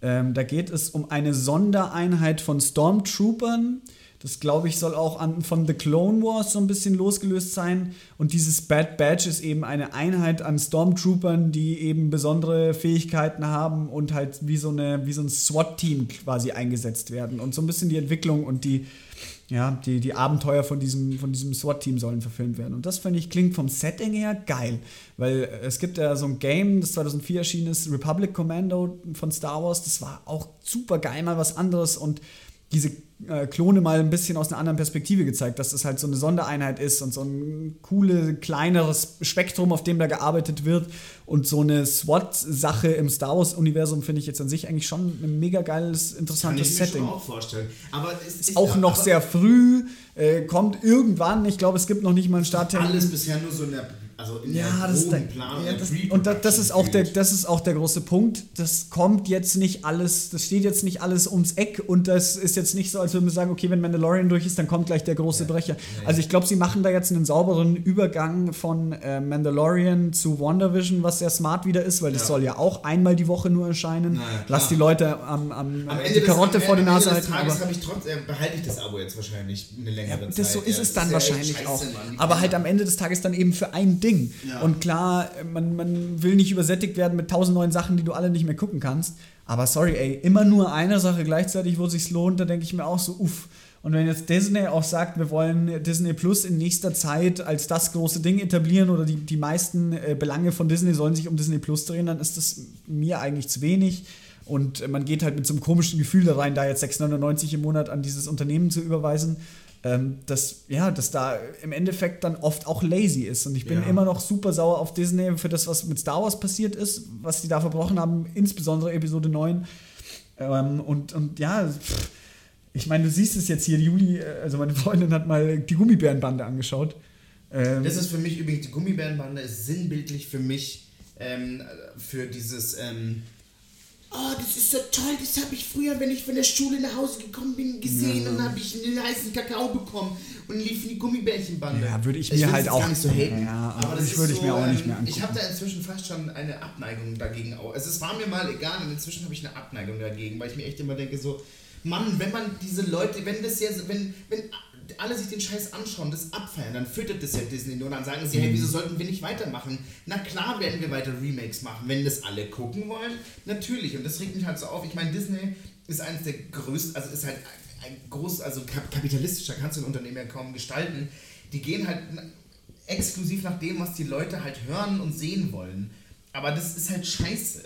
Ähm, da geht es um eine Sondereinheit von Stormtroopern. Das glaube ich soll auch an, von The Clone Wars so ein bisschen losgelöst sein. Und dieses Bad Batch ist eben eine Einheit an Stormtroopern, die eben besondere Fähigkeiten haben und halt wie so, eine, wie so ein SWAT-Team quasi eingesetzt werden. Und so ein bisschen die Entwicklung und die, ja, die, die Abenteuer von diesem, von diesem SWAT-Team sollen verfilmt werden. Und das finde ich klingt vom Setting her geil. Weil es gibt ja so ein Game, das 2004 erschienen ist, Republic Commando von Star Wars. Das war auch super geil, mal was anderes. Und diese äh, Klone mal ein bisschen aus einer anderen Perspektive gezeigt, dass das halt so eine Sondereinheit ist und so ein cooles, kleineres Spektrum, auf dem da gearbeitet wird. Und so eine SWAT-Sache im Star Wars-Universum finde ich jetzt an sich eigentlich schon ein mega geiles, Kann interessantes ich mir Setting. schon auch vorstellen. Aber es ist Auch noch sehr früh, äh, kommt irgendwann, ich glaube, es gibt noch nicht mal einen Starttermin. Alles bisher nur so in der, Also in Ja, der das ist, der, Planung. ja, der das, und da, das, ist auch der, das ist auch der große Punkt. Das kommt jetzt nicht alles, das steht jetzt nicht alles ums Eck und das ist jetzt nicht so, als würden wir sagen, okay, wenn Mandalorian durch ist, dann kommt gleich der große Brecher. Also ich glaube, sie machen da jetzt einen sauberen Übergang von äh, Mandalorian zu WandaVision, was sehr smart wieder ist, weil das Ja. soll ja auch einmal die Woche nur erscheinen. Ja. Lass die Leute am, am, Am Ende die des- Karotte am vor die Ende Nase des halten. Tages aber- ich trotz, äh, behalte ich das Abo jetzt wahrscheinlich eine längere Ja, Zeit. das so ist Ja, es dann ja wahrscheinlich auch. Mann, Aber halt am Ende des Tages dann eben für ein Ding. Ja. Und klar, man, man will nicht übersättigt werden mit tausend neuen Sachen, die du alle nicht mehr gucken kannst. Aber sorry, ey, immer nur eine Sache gleichzeitig, wo es sich lohnt, da denke ich mir auch so, uff. Und wenn jetzt Disney auch sagt, wir wollen Disney Plus in nächster Zeit als das große Ding etablieren oder die, die meisten äh, Belange von Disney sollen sich um Disney Plus drehen, dann ist das mir eigentlich zu wenig. Und man geht halt mit so einem komischen Gefühl da rein, da jetzt 6,99 im Monat an dieses Unternehmen zu überweisen, ähm, dass, ja, dass da im Endeffekt dann oft auch lazy ist. Und ich bin Ja. immer noch super sauer auf Disney für das, was mit Star Wars passiert ist, was die da verbrochen haben, insbesondere Episode 9. Ähm, und, und ja, pff, ich meine, du siehst es jetzt hier, Juli, äh, also meine Freundin hat mal die Gummibärenbande angeschaut. Ähm, Das ist für mich übrigens, die Gummibärenbande ist sinnbildlich für mich, ähm, für dieses, ähm, oh, das ist so toll, das habe ich früher, wenn ich von der Schule nach Hause gekommen bin, gesehen und dann habe ich einen heißen Kakao bekommen und lief in die Gummibärchenbande. Ja, würde ich mir halt das auch- gar nicht so haten, Ja, aber das ich ist würde ich so, mir auch nicht mehr ähm, Ich angucken. habe da inzwischen fast schon eine Abneigung dagegen auch. Also es war mir mal egal und inzwischen habe ich eine Abneigung dagegen, weil ich mir echt immer denke so, Mann, wenn man diese Leute, wenn das ja, so- wenn, wenn alle sich den Scheiß anschauen, das abfeiern, dann füttert das ja Disney nur, dann sagen sie, hey, Mhm. wieso sollten wir nicht weitermachen? Na klar werden wir weiter Remakes machen, wenn das alle gucken wollen, natürlich. Und das regt mich halt so auf. Ich meine, Disney ist eines der größten, also ist halt ein groß, also kap kapitalistischer kannst du ein Unternehmen ja kaum gestalten. Die gehen halt exklusiv nach dem, was die Leute halt hören und sehen wollen. Aber das ist halt scheiße.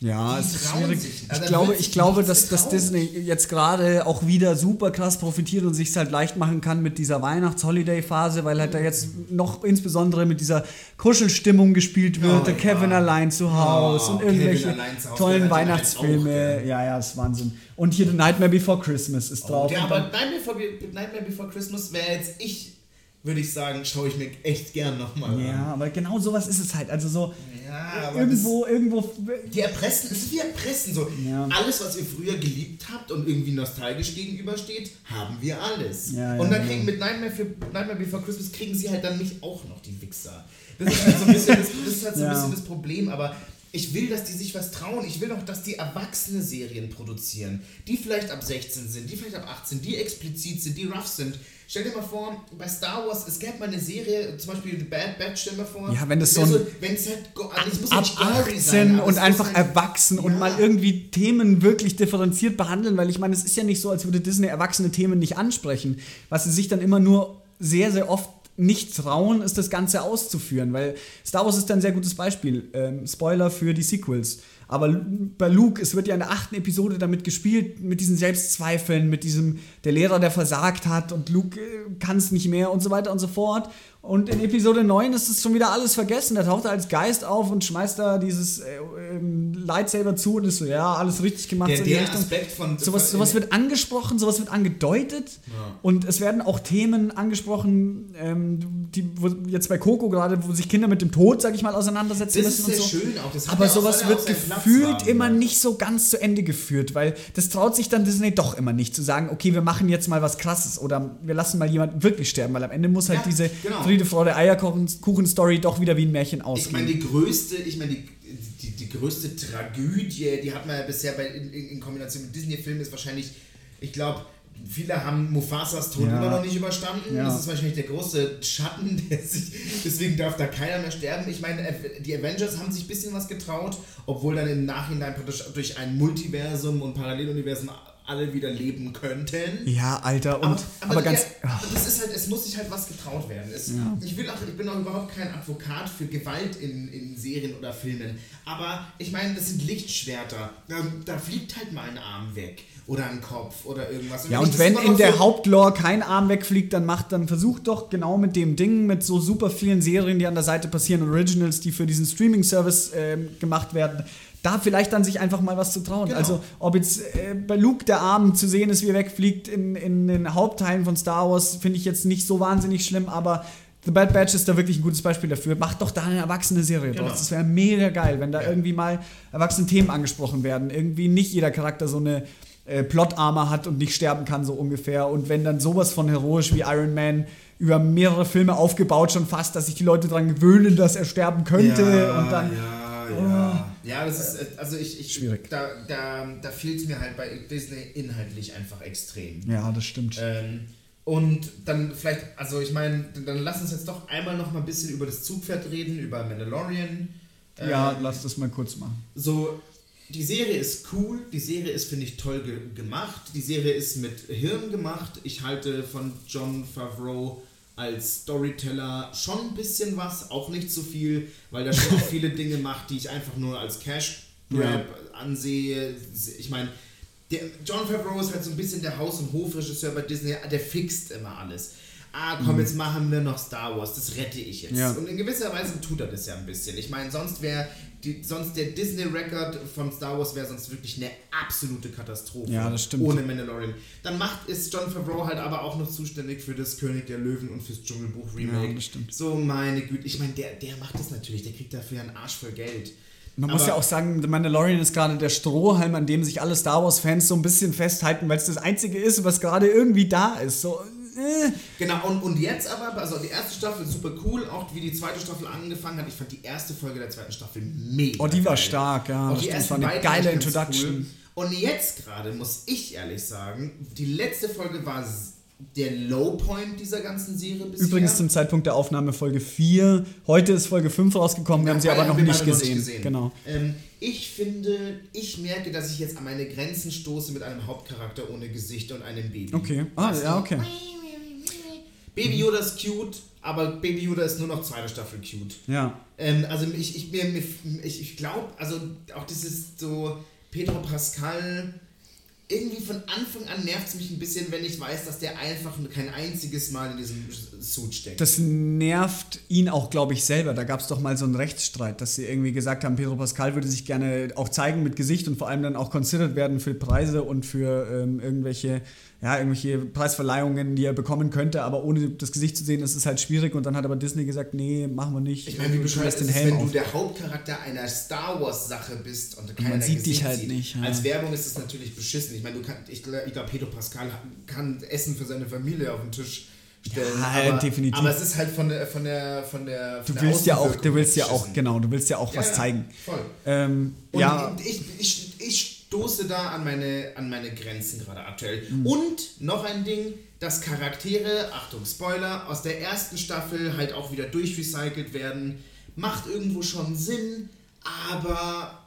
Ja, es ist schwierig. Ich Also glaube, ich glaube dass, dass. Disney jetzt gerade auch wieder super krass profitiert und sich halt leicht machen kann mit dieser Weihnachts-Holiday-Phase, weil halt da jetzt noch insbesondere mit dieser Kuschelstimmung gespielt wird, Oh, der Kevin ja. allein zu Hause Oh, und irgendwelche tollen Weihnachtsfilme. auch, ja, ja, ist Wahnsinn. Und hier The Nightmare Before Christmas ist drauf. Ja, aber Nightmare Before, Nightmare Before Christmas wäre jetzt ich, würde ich sagen, schaue ich mir echt gern nochmal ja, an. aber genau sowas ist es halt. Also so Ja, aber irgendwo, irgendwo. Die erpressen, es ist wie erpressen. So, Ja. alles, was ihr früher geliebt habt und irgendwie nostalgisch gegenübersteht, haben wir alles. Ja, ja, und dann ja. kriegen mit Nightmare, für, Nightmare Before Christmas kriegen sie halt dann nicht auch noch die Wichser. Das ist halt so ein bisschen das, das, ist halt so ein Ja. bisschen das Problem, aber ich will, dass die sich was trauen. Ich will doch, dass die erwachsene Serien produzieren, die vielleicht ab 16 sind, die vielleicht ab 18, die explizit sind, die rough sind. Stell dir mal vor, bei Star Wars, es gäbe mal eine Serie, zum Beispiel The Bad Batch, stell dir mal vor. Ja, wenn das so ein- wenn es halt, also es muss ab nicht gory 18 sein, und muss einfach halt- erwachsen und Ja. mal irgendwie Themen wirklich differenziert behandeln, weil ich meine, es ist ja nicht so, als würde Disney erwachsene Themen nicht ansprechen. Was sie sich dann immer nur sehr, sehr oft nicht trauen, ist das Ganze auszuführen, weil Star Wars ist ein sehr gutes Beispiel. Ähm, Spoiler für die Sequels. Aber bei Luke, es wird ja in der achten Episode damit gespielt, mit diesen Selbstzweifeln, mit diesem, der Lehrer, der versagt hat und Luke äh, kann es nicht mehr und so weiter und so fort. Und in Episode 9 ist es schon wieder alles vergessen. Da taucht er als Geist auf und schmeißt da dieses äh, ähm, Lightsaber zu und ist so, ja, alles richtig gemacht. Der, so der. Aspekt von. Sowas, sowas wird angesprochen, sowas wird angedeutet Ja. und es werden auch Themen angesprochen, ähm, die wo jetzt bei Coco gerade, wo sich Kinder mit dem Tod, sag ich mal, auseinandersetzen Das müssen ist und sehr so. schön auch. Das Aber ja sowas wird gefühlt haben, immer ja. nicht so ganz zu Ende geführt, weil das traut sich dann Disney doch immer nicht zu sagen, okay, wir machen jetzt mal was Krasses oder wir lassen mal jemanden wirklich sterben, weil am Ende muss halt diese genau. Friede, Freude, Eierkuchen-Story doch wieder wie ein Märchen Ich ausgehen. meine, die größte, ich meine, die, die, die größte Tragödie, die hat man ja bisher bei, in, in in Kombination mit Disney-Filmen, ist wahrscheinlich, ich glaube, viele haben Mufasas Tod Ja. immer noch nicht überstanden. Ja. Das ist wahrscheinlich der große Schatten, *laughs* der sich, deswegen darf da keiner mehr sterben. Ich meine, die Avengers haben sich ein bisschen was getraut, obwohl dann im Nachhinein praktisch durch ein Multiversum und Paralleluniversen alle wieder leben könnten. ja, Alter, und aber, ganz. ja, aber das ist halt, es muss sich halt was getraut werden. Es, Ja. Ich will auch, ich bin auch überhaupt kein Advokat für Gewalt in, in Serien oder Filmen. Aber ich meine, das sind Lichtschwerter. Da, da fliegt halt mal ein Arm weg. Oder ein Kopf oder irgendwas. Ja, ich und wenn in der Hauptlore kein Arm wegfliegt, dann macht, dann versucht doch genau mit dem Ding, mit so super vielen Serien, die an der Seite passieren, Originals, die für diesen Streaming-Service ähm, gemacht werden, da vielleicht dann sich einfach mal was zu trauen. Genau. Also, ob jetzt äh, bei Luke der Arm zu sehen ist, wie er wegfliegt in, in den Hauptteilen von Star Wars, finde ich jetzt nicht so wahnsinnig schlimm, aber The Bad Batch ist da wirklich ein gutes Beispiel dafür. Macht doch da eine erwachsene Serie Genau. draus. Das wäre mega geil, wenn da irgendwie mal erwachsene Themen angesprochen werden. Irgendwie nicht jeder Charakter so eine äh, Plot-Armor hat und nicht sterben kann, so ungefähr. Und wenn dann sowas von heroisch wie Iron Man über mehrere Filme aufgebaut schon fast, dass sich die Leute daran gewöhnen, dass er sterben könnte und dann. Ja, ja. Ja, das ist, äh, also ich, ich Schwierig. Da, da, da fehlt es mir halt bei Disney inhaltlich einfach extrem. Ja, das stimmt. Ähm, und dann vielleicht, also ich meine, dann lass uns jetzt doch einmal noch mal ein bisschen über das Zugpferd reden, über Mandalorian. ja, Ähm, lass das mal kurz machen. so, die Serie ist cool, die Serie ist, finde ich, toll ge gemacht. Die Serie ist mit Hirn gemacht. Ich halte von John Favreau als Storyteller schon ein bisschen was, auch nicht so viel, weil er schon auch *laughs* viele Dinge macht, die ich einfach nur als Cash Grab ansehe. Ich meine, der John Favreau ist halt so ein bisschen der Haus- und Hofregisseur bei Disney, der fixt immer alles. Ah, komm, jetzt machen wir noch Star Wars, das rette ich jetzt. Ja. Und in gewisser Weise tut er das ja ein bisschen. Ich meine, sonst wäre sonst der Disney-Record von Star Wars wäre sonst wirklich eine absolute Katastrophe. Ja, das stimmt. Ohne Mandalorian. Dann macht, ist John Favreau halt aber auch noch zuständig für das König der Löwen und fürs Dschungelbuch-Remake. Ja, das stimmt. So, meine Güte. Ich meine, der, der macht das natürlich. Der kriegt dafür einen Arsch voll Geld. Man muss Aber- ja auch sagen, The Mandalorian ist gerade der Strohhalm, an dem sich alle Star Wars-Fans so ein bisschen festhalten, weil es das einzige ist, was gerade irgendwie da ist. So, äh. Genau, und, und jetzt aber, also die erste Staffel super cool, auch wie die zweite Staffel angefangen hat. Ich fand die erste Folge der zweiten Staffel mega. Oh, die war geil. stark, ja. Auch das die ersten war eine geile Introduction. Cool. Und jetzt gerade, muss ich ehrlich sagen, die letzte Folge war der Low-Point dieser ganzen Serie bisher. Übrigens zum Zeitpunkt der Aufnahme Folge 4. Heute ist Folge 5 rausgekommen, wir haben sie aber noch nicht beide gesehen. Genau. Ähm, ich finde, ich merke, dass ich jetzt an meine Grenzen stoße mit einem Hauptcharakter ohne Gesicht und einem Baby. Okay. Ah, ja, okay. Baby Yoda ist cute, aber Baby Yoda ist nur noch zweite Staffel cute. Ja. Ähm, also ich, ich, mir, ich, ich glaube, also auch dieses so Pedro Pascal, irgendwie von Anfang an nervt es mich ein bisschen, wenn ich weiß, dass der einfach kein einziges Mal in diesem Suit steckt. Das nervt ihn auch, glaube ich, selber. Da gab es doch mal so einen Rechtsstreit, dass sie irgendwie gesagt haben, Pedro Pascal würde sich gerne auch zeigen mit Gesicht und vor allem dann auch considered werden für Preise und für ähm, irgendwelche, ja, irgendwelche Preisverleihungen, die er bekommen könnte, aber ohne das Gesicht zu sehen, ist es halt schwierig. Und dann hat aber Disney gesagt, nee, machen wir nicht. ich meine, wie Du bescheuert ist den Helm wenn du auf. der Hauptcharakter einer Star Wars Sache bist und keiner man sieht dich halt sieht. nicht, ja. Als Werbung ist es natürlich beschissen. Ich meine, du kannst, ich, ich glaube, Pedro Pascal kann Essen für seine Familie auf den Tisch stellen. Ja, aber, definitiv. Aber es ist halt von der, von der, von der, von Du der willst ja auch, du willst ja auch, genau, du willst ja auch Ja, was zeigen. Voll. Ähm, Und ja, ich, ich, ich stoße da an meine, an meine Grenzen gerade aktuell. Mhm. Und noch ein Ding, dass Charaktere, Achtung, Spoiler, aus der ersten Staffel halt auch wieder durchrecycelt werden, macht irgendwo schon Sinn, aber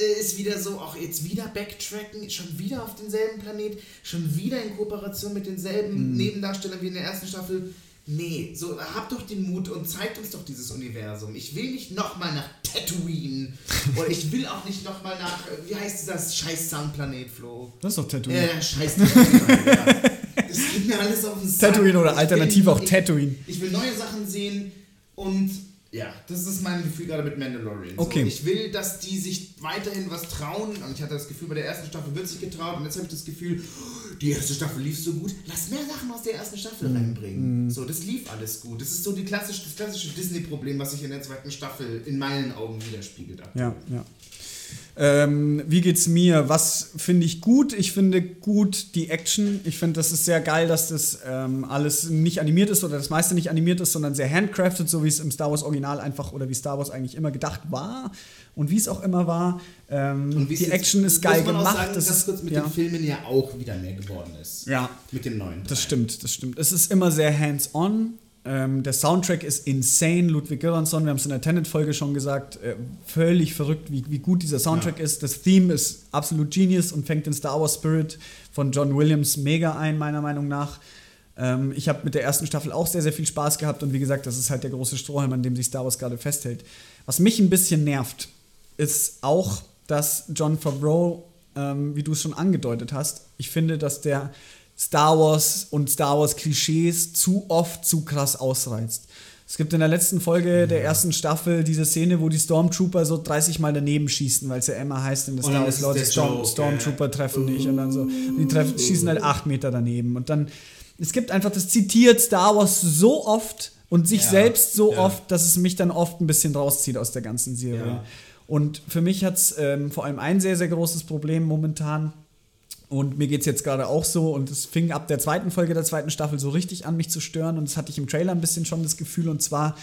äh, ist wieder so, auch jetzt wieder Backtracken, schon wieder auf denselben Planet, schon wieder in Kooperation mit denselben Mhm. Nebendarstellern wie in der ersten Staffel. Nee, so habt doch den Mut und zeigt uns doch dieses Universum. Ich will nicht nochmal nach Tatooine oder ich will auch nicht nochmal nach, äh, wie heißt dieser scheiß Soundplanet, Flo? das ist doch Tatooine. Ja, scheiß Tatooine. ja. Das geht mir alles auf den Sack. Tatooine oder Ich alternativ will- auch ich- Tatooine. Ich will neue Sachen sehen und ja, das ist mein Gefühl gerade mit Mandalorian. Okay. So, ich will, dass die sich weiterhin was trauen. Und ich hatte das Gefühl, bei der ersten Staffel wird sich getraut. Und jetzt habe ich das Gefühl, oh, die erste Staffel lief so gut. Lass mehr Sachen aus der ersten Mhm. Staffel reinbringen. So, das lief alles gut. Das ist so die klassische, das klassische Disney-Problem, was sich in der zweiten Staffel in meinen Augen widerspiegelt. Ja, ja. Ähm, wie geht's mir? Was finde ich gut? Ich finde gut die Action. Ich finde, das ist sehr geil, dass das ähm, alles nicht animiert ist oder das meiste nicht animiert ist, sondern sehr handcrafted, so wie es im Star Wars Original einfach oder wie Star Wars eigentlich immer gedacht war und wie es auch immer war. Ähm, die Action ist geil muss man gemacht. Auch sagen, das dass ist kurz mit ja. den Filmen ja auch wieder mehr geworden ist. Ja. Mit dem neuen. Das Teil. stimmt, das stimmt. Es ist immer sehr hands-on. Ähm, der Soundtrack ist insane. Ludwig Göransson, wir haben es in der Tenet-Folge schon gesagt, äh, völlig verrückt, wie, wie gut dieser Soundtrack Ja. ist. Das Theme ist absolut genius und fängt den Star Wars Spirit von John Williams mega ein, meiner Meinung nach. Ähm, ich habe mit der ersten Staffel auch sehr, sehr viel Spaß gehabt und wie gesagt, das ist halt der große Strohhalm, an dem sich Star Wars gerade festhält. Was mich ein bisschen nervt, ist auch, dass John Favreau, ähm, wie du es schon angedeutet hast, ich finde, dass der Star Wars und Star Wars Klischees zu oft zu krass ausreizt. Es gibt in der letzten Folge der ersten Staffel diese Szene, wo die Stormtrooper so 30 Mal daneben schießen, weil es ja immer heißt, in der Und Star Wars Leute Storm, Stormtrooper treffen nicht und dann so. Und die treffen, schießen halt 8 Meter daneben. Und dann, es gibt einfach, das zitiert Star Wars so oft und sich Ja, selbst so ja. oft, dass es mich dann oft ein bisschen rauszieht aus der ganzen Serie. Ja. Und für mich hat es ähm, vor allem ein sehr, sehr großes Problem momentan. Und mir geht es jetzt gerade auch so. Und es fing ab der zweiten Folge der zweiten Staffel so richtig an, mich zu stören. Und das hatte ich im Trailer ein bisschen schon das Gefühl. Und zwar,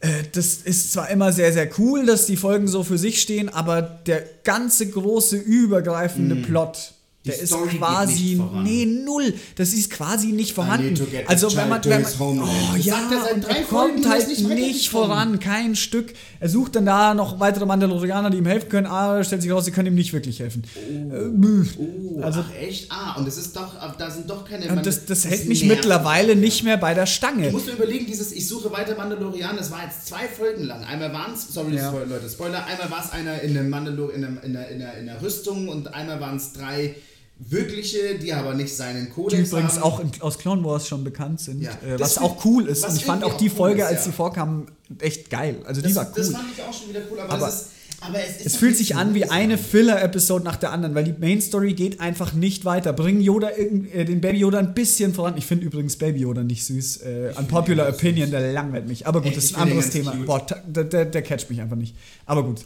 äh, das ist zwar immer sehr, sehr cool, dass die Folgen so für sich stehen, aber der ganze große, übergreifende Plot. Die Der ist Story geht quasi, nee, null. Das ist quasi nicht vorhanden. Also wenn man, wenn man oh, Das ja, er und er kommt halt ist nicht nicht, voran, kein Stück. Er sucht dann da noch weitere Mandalorianer, die ihm helfen können. Ah, stellt sich raus, sie können ihm nicht wirklich helfen. Äh, bäh. Oh, Also- ach echt? Ah, und es ist doch, ab- da sind doch keine. und das, das hält mich nervt. mittlerweile nicht mehr bei der Du Stange. musst dir überlegen, dieses Ich suche weiter Mandalorian, das war jetzt zwei Folgen lang. Einmal waren es, sorry Ja. Leute, Spoiler, einmal war es einer in der, Mandalor in, der, in, der, in, der, in der Rüstung und einmal waren es drei wirkliche, die aber nicht seinen Die Kodex übrigens haben. auch in, aus Clone Wars schon bekannt sind. Ja. Äh, was auch cool ist. Und ich fand auch die auch cool Folge, ist, als ja. sie vorkam, echt geil. Also die das, war cool. das fand ich auch schon wieder cool, aber, Aber das ist, aber es Es fühlt sich an wie eine Filler-Episode nach der anderen, weil die Main-Story geht einfach nicht weiter. Bring Yoda, äh, den Baby Yoda ein bisschen voran. Ich finde übrigens Baby Yoda nicht süß. Äh, unpopular Opinion, der langweilt mich. Aber gut, Echt? das ist ein anderes Thema. cute. Boah, der, der, der catcht mich einfach nicht. Aber gut.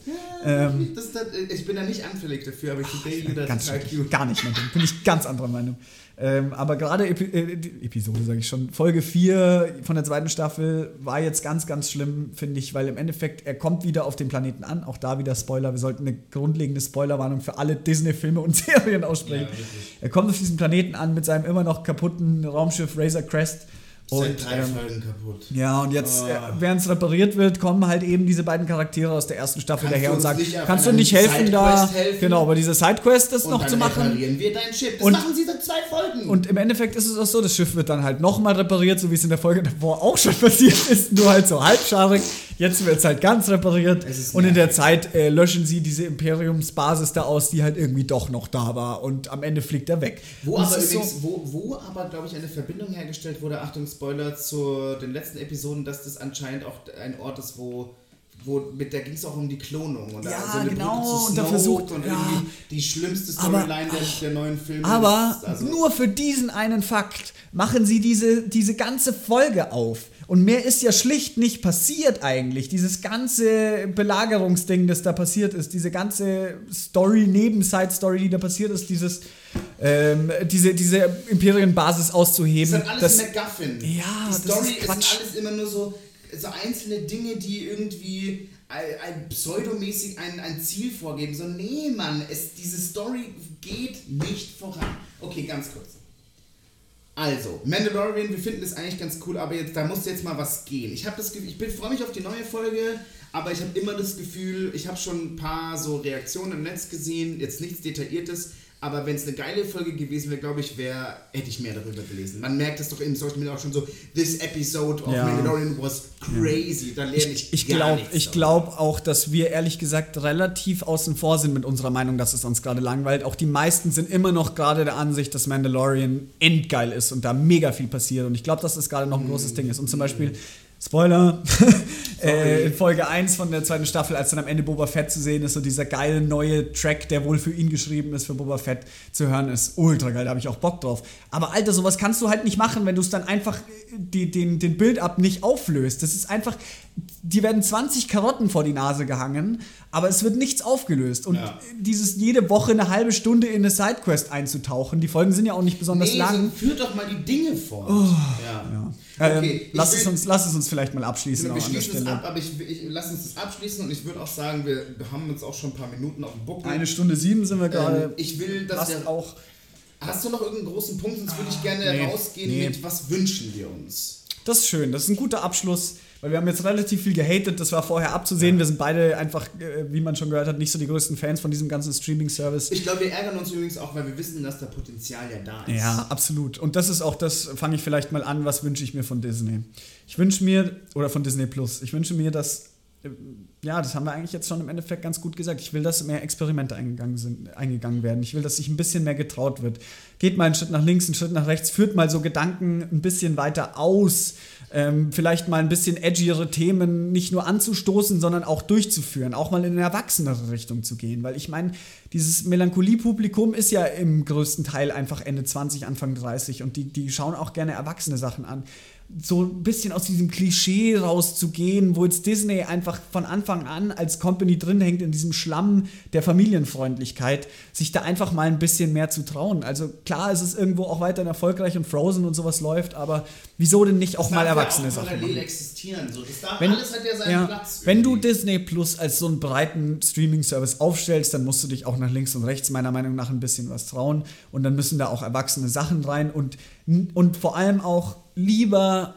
Ähm, Das, das, ich bin da nicht anfällig dafür, aber ich finde Baby Yoda ganz total cute. Gar nicht, mein Ding. Bin ich ganz anderer Meinung. Ähm, aber gerade Epi äh, Episode, sage ich schon, Folge 4 von der zweiten Staffel war jetzt ganz, ganz schlimm, finde ich, weil im Endeffekt, er kommt wieder auf den Planeten an. Auch da wieder Spoiler. Wir sollten eine grundlegende Spoilerwarnung für alle Disney-Filme und *laughs* Serien aussprechen. Ja, er kommt auf diesen Planeten an mit seinem immer noch kaputten Raumschiff Razor Crest. Und, Seit drei ähm, Folgen kaputt. ja, und jetzt, Ah. äh, während es repariert wird, kommen halt eben diese beiden Charaktere aus der ersten Staffel Kannst daher und sagen, kannst du nicht helfen da? Sidequest helfen? Genau, aber diese Sidequest ist Und noch zu machen. reparieren wir dein Schiff. Das Und- machen sie seit zwei Folgen. Und im Endeffekt ist es auch so, das Schiff wird dann halt nochmal repariert, so wie es in der Folge davor auch schon passiert ist, nur halt so halbscharig. Jetzt wird es halt ganz repariert. Und in der. Zeit äh, löschen sie diese Imperiumsbasis da aus, die halt irgendwie doch noch da war. Und am Ende fliegt er weg. Wo Und aber übrigens, wo, wo aber, glaube ich, eine Verbindung hergestellt wurde, Achtung, Spoiler, zu den letzten Episoden, dass das anscheinend auch ein Ort ist, wo, wo mit, da ging es auch um die Klonung. Da Ja, so eine genau, Brücke zu und da Snoke versucht- und ja. irgendwie die schlimmste Aber- Storyline der, der neuen Filme. Aber ist, also, nur für diesen einen Fakt machen sie diese, diese ganze Folge auf. Und mehr ist ja schlicht nicht passiert eigentlich. Dieses ganze Belagerungsding, das da passiert ist, diese ganze Story, Neben-Side-Story, die da passiert ist, dieses, ähm, diese, diese Imperienbasis Das auszuheben. ist halt alles das, MacGuffin. Ja, die das Story ist ist Quatsch. alles immer nur so, so einzelne Dinge, die irgendwie ein, ein pseudomäßig ein, ein Ziel vorgeben. So, nee, Mann, es, diese Story geht nicht voran. Okay, ganz kurz. Also, Mandalorian, wir finden das eigentlich ganz cool, aber jetzt, da muss jetzt mal was gehen. Ich ich freue mich auf die neue Folge, aber ich habe immer das Gefühl, ich habe schon ein paar so Reaktionen im Netz gesehen, jetzt nichts Detailliertes, aber wenn es eine geile Folge gewesen wäre, glaube ich, wär, hätte ich mehr darüber gelesen. Man merkt es doch im Social Media auch schon so, this episode of Ja. Mandalorian was crazy. Da lerne ich, Ich, ich glaube glaub auch, dass wir ehrlich gesagt relativ außen vor sind mit unserer Meinung, dass es uns gerade langweilt. Auch die meisten sind immer noch gerade der Ansicht, dass Mandalorian endgeil ist und da mega viel passiert. Und ich glaube, dass das gerade noch ein großes Ding ist. Und zum Beispiel, Spoiler, *laughs* äh, in Folge 1 von der zweiten Staffel, als dann am Ende Boba Fett zu sehen ist, so dieser geile neue Track, der wohl für ihn geschrieben ist, für Boba Fett zu hören, ist ultra geil, da habe ich auch Bock drauf. Aber Alter, sowas kannst du halt nicht machen, wenn du es dann einfach die, den, den Build-up nicht auflöst. Das ist einfach, die werden 20 Karotten vor die Nase gehangen, aber es wird nichts aufgelöst. Und Ja. dieses jede Woche eine halbe Stunde in eine Sidequest einzutauchen, die Folgen sind ja auch nicht besonders Nee, lang. so, führt doch mal die Dinge fort. ja. Ja. Okay, ähm, lass, will- es uns, lass es uns vielleicht mal abschließen Wir auch an der schließen es Stelle. ab, aber ich, ich lass uns das abschließen und ich würde auch sagen, wir haben uns auch schon ein paar Minuten auf dem Buckel. Eine Stunde sieben sind wir ähm, gerade. ich will, dass wir auch. Hast du noch irgendeinen großen Punkt? Sonst würde ich gerne nee, rausgehen nee. mit, was wünschen wir uns? Das ist schön, das ist ein guter Abschluss, weil wir haben jetzt relativ viel gehatet, das war vorher abzusehen. Wir sind beide einfach, äh, wie man schon gehört hat, nicht so die größten Fans von diesem ganzen Streaming-Service. Ich glaube, wir ärgern uns übrigens auch, weil wir wissen, dass da Potenzial ja da ist. Ja, absolut. Und das ist auch das, fange ich vielleicht mal an, was wünsche ich mir von Disney. Ich wünsche mir, oder von Disney Plus, ich wünsche mir, dass, äh, ja, das haben wir eigentlich jetzt schon im Endeffekt ganz gut gesagt. Ich will, dass mehr Experimente eingegangen, sind, eingegangen werden. Ich will, dass sich ein bisschen mehr getraut wird. Geht mal einen Schritt nach links, einen Schritt nach rechts, führt mal so Gedanken ein bisschen weiter aus. Ähm, vielleicht mal ein bisschen edgiere Themen nicht nur anzustoßen, sondern auch durchzuführen, auch mal in eine erwachsenere Richtung zu gehen. Weil ich meine, dieses Melancholie-Publikum ist ja im größten Teil einfach Ende 20, Anfang 30 und die, die schauen auch gerne erwachsene Sachen an. So ein bisschen aus diesem Klischee rauszugehen, wo jetzt Disney einfach von Anfang an als Company drin hängt in diesem Schlamm der Familienfreundlichkeit, sich da einfach mal ein bisschen mehr zu trauen. Also klar, ist es irgendwo auch weiterhin erfolgreich und Frozen und sowas läuft, aber wieso denn nicht auch Das mal darf ja erwachsene auch Sachen machen? existieren. So. Das darf, Wenn, alles hat ja seinen ja, Platz. wenn du irgendwie. Disney Plus als so einen breiten Streaming-Service aufstellst, dann musst du dich auch nach links und rechts meiner Meinung nach ein bisschen was trauen und dann müssen da auch erwachsene Sachen rein und, und vor allem auch lieber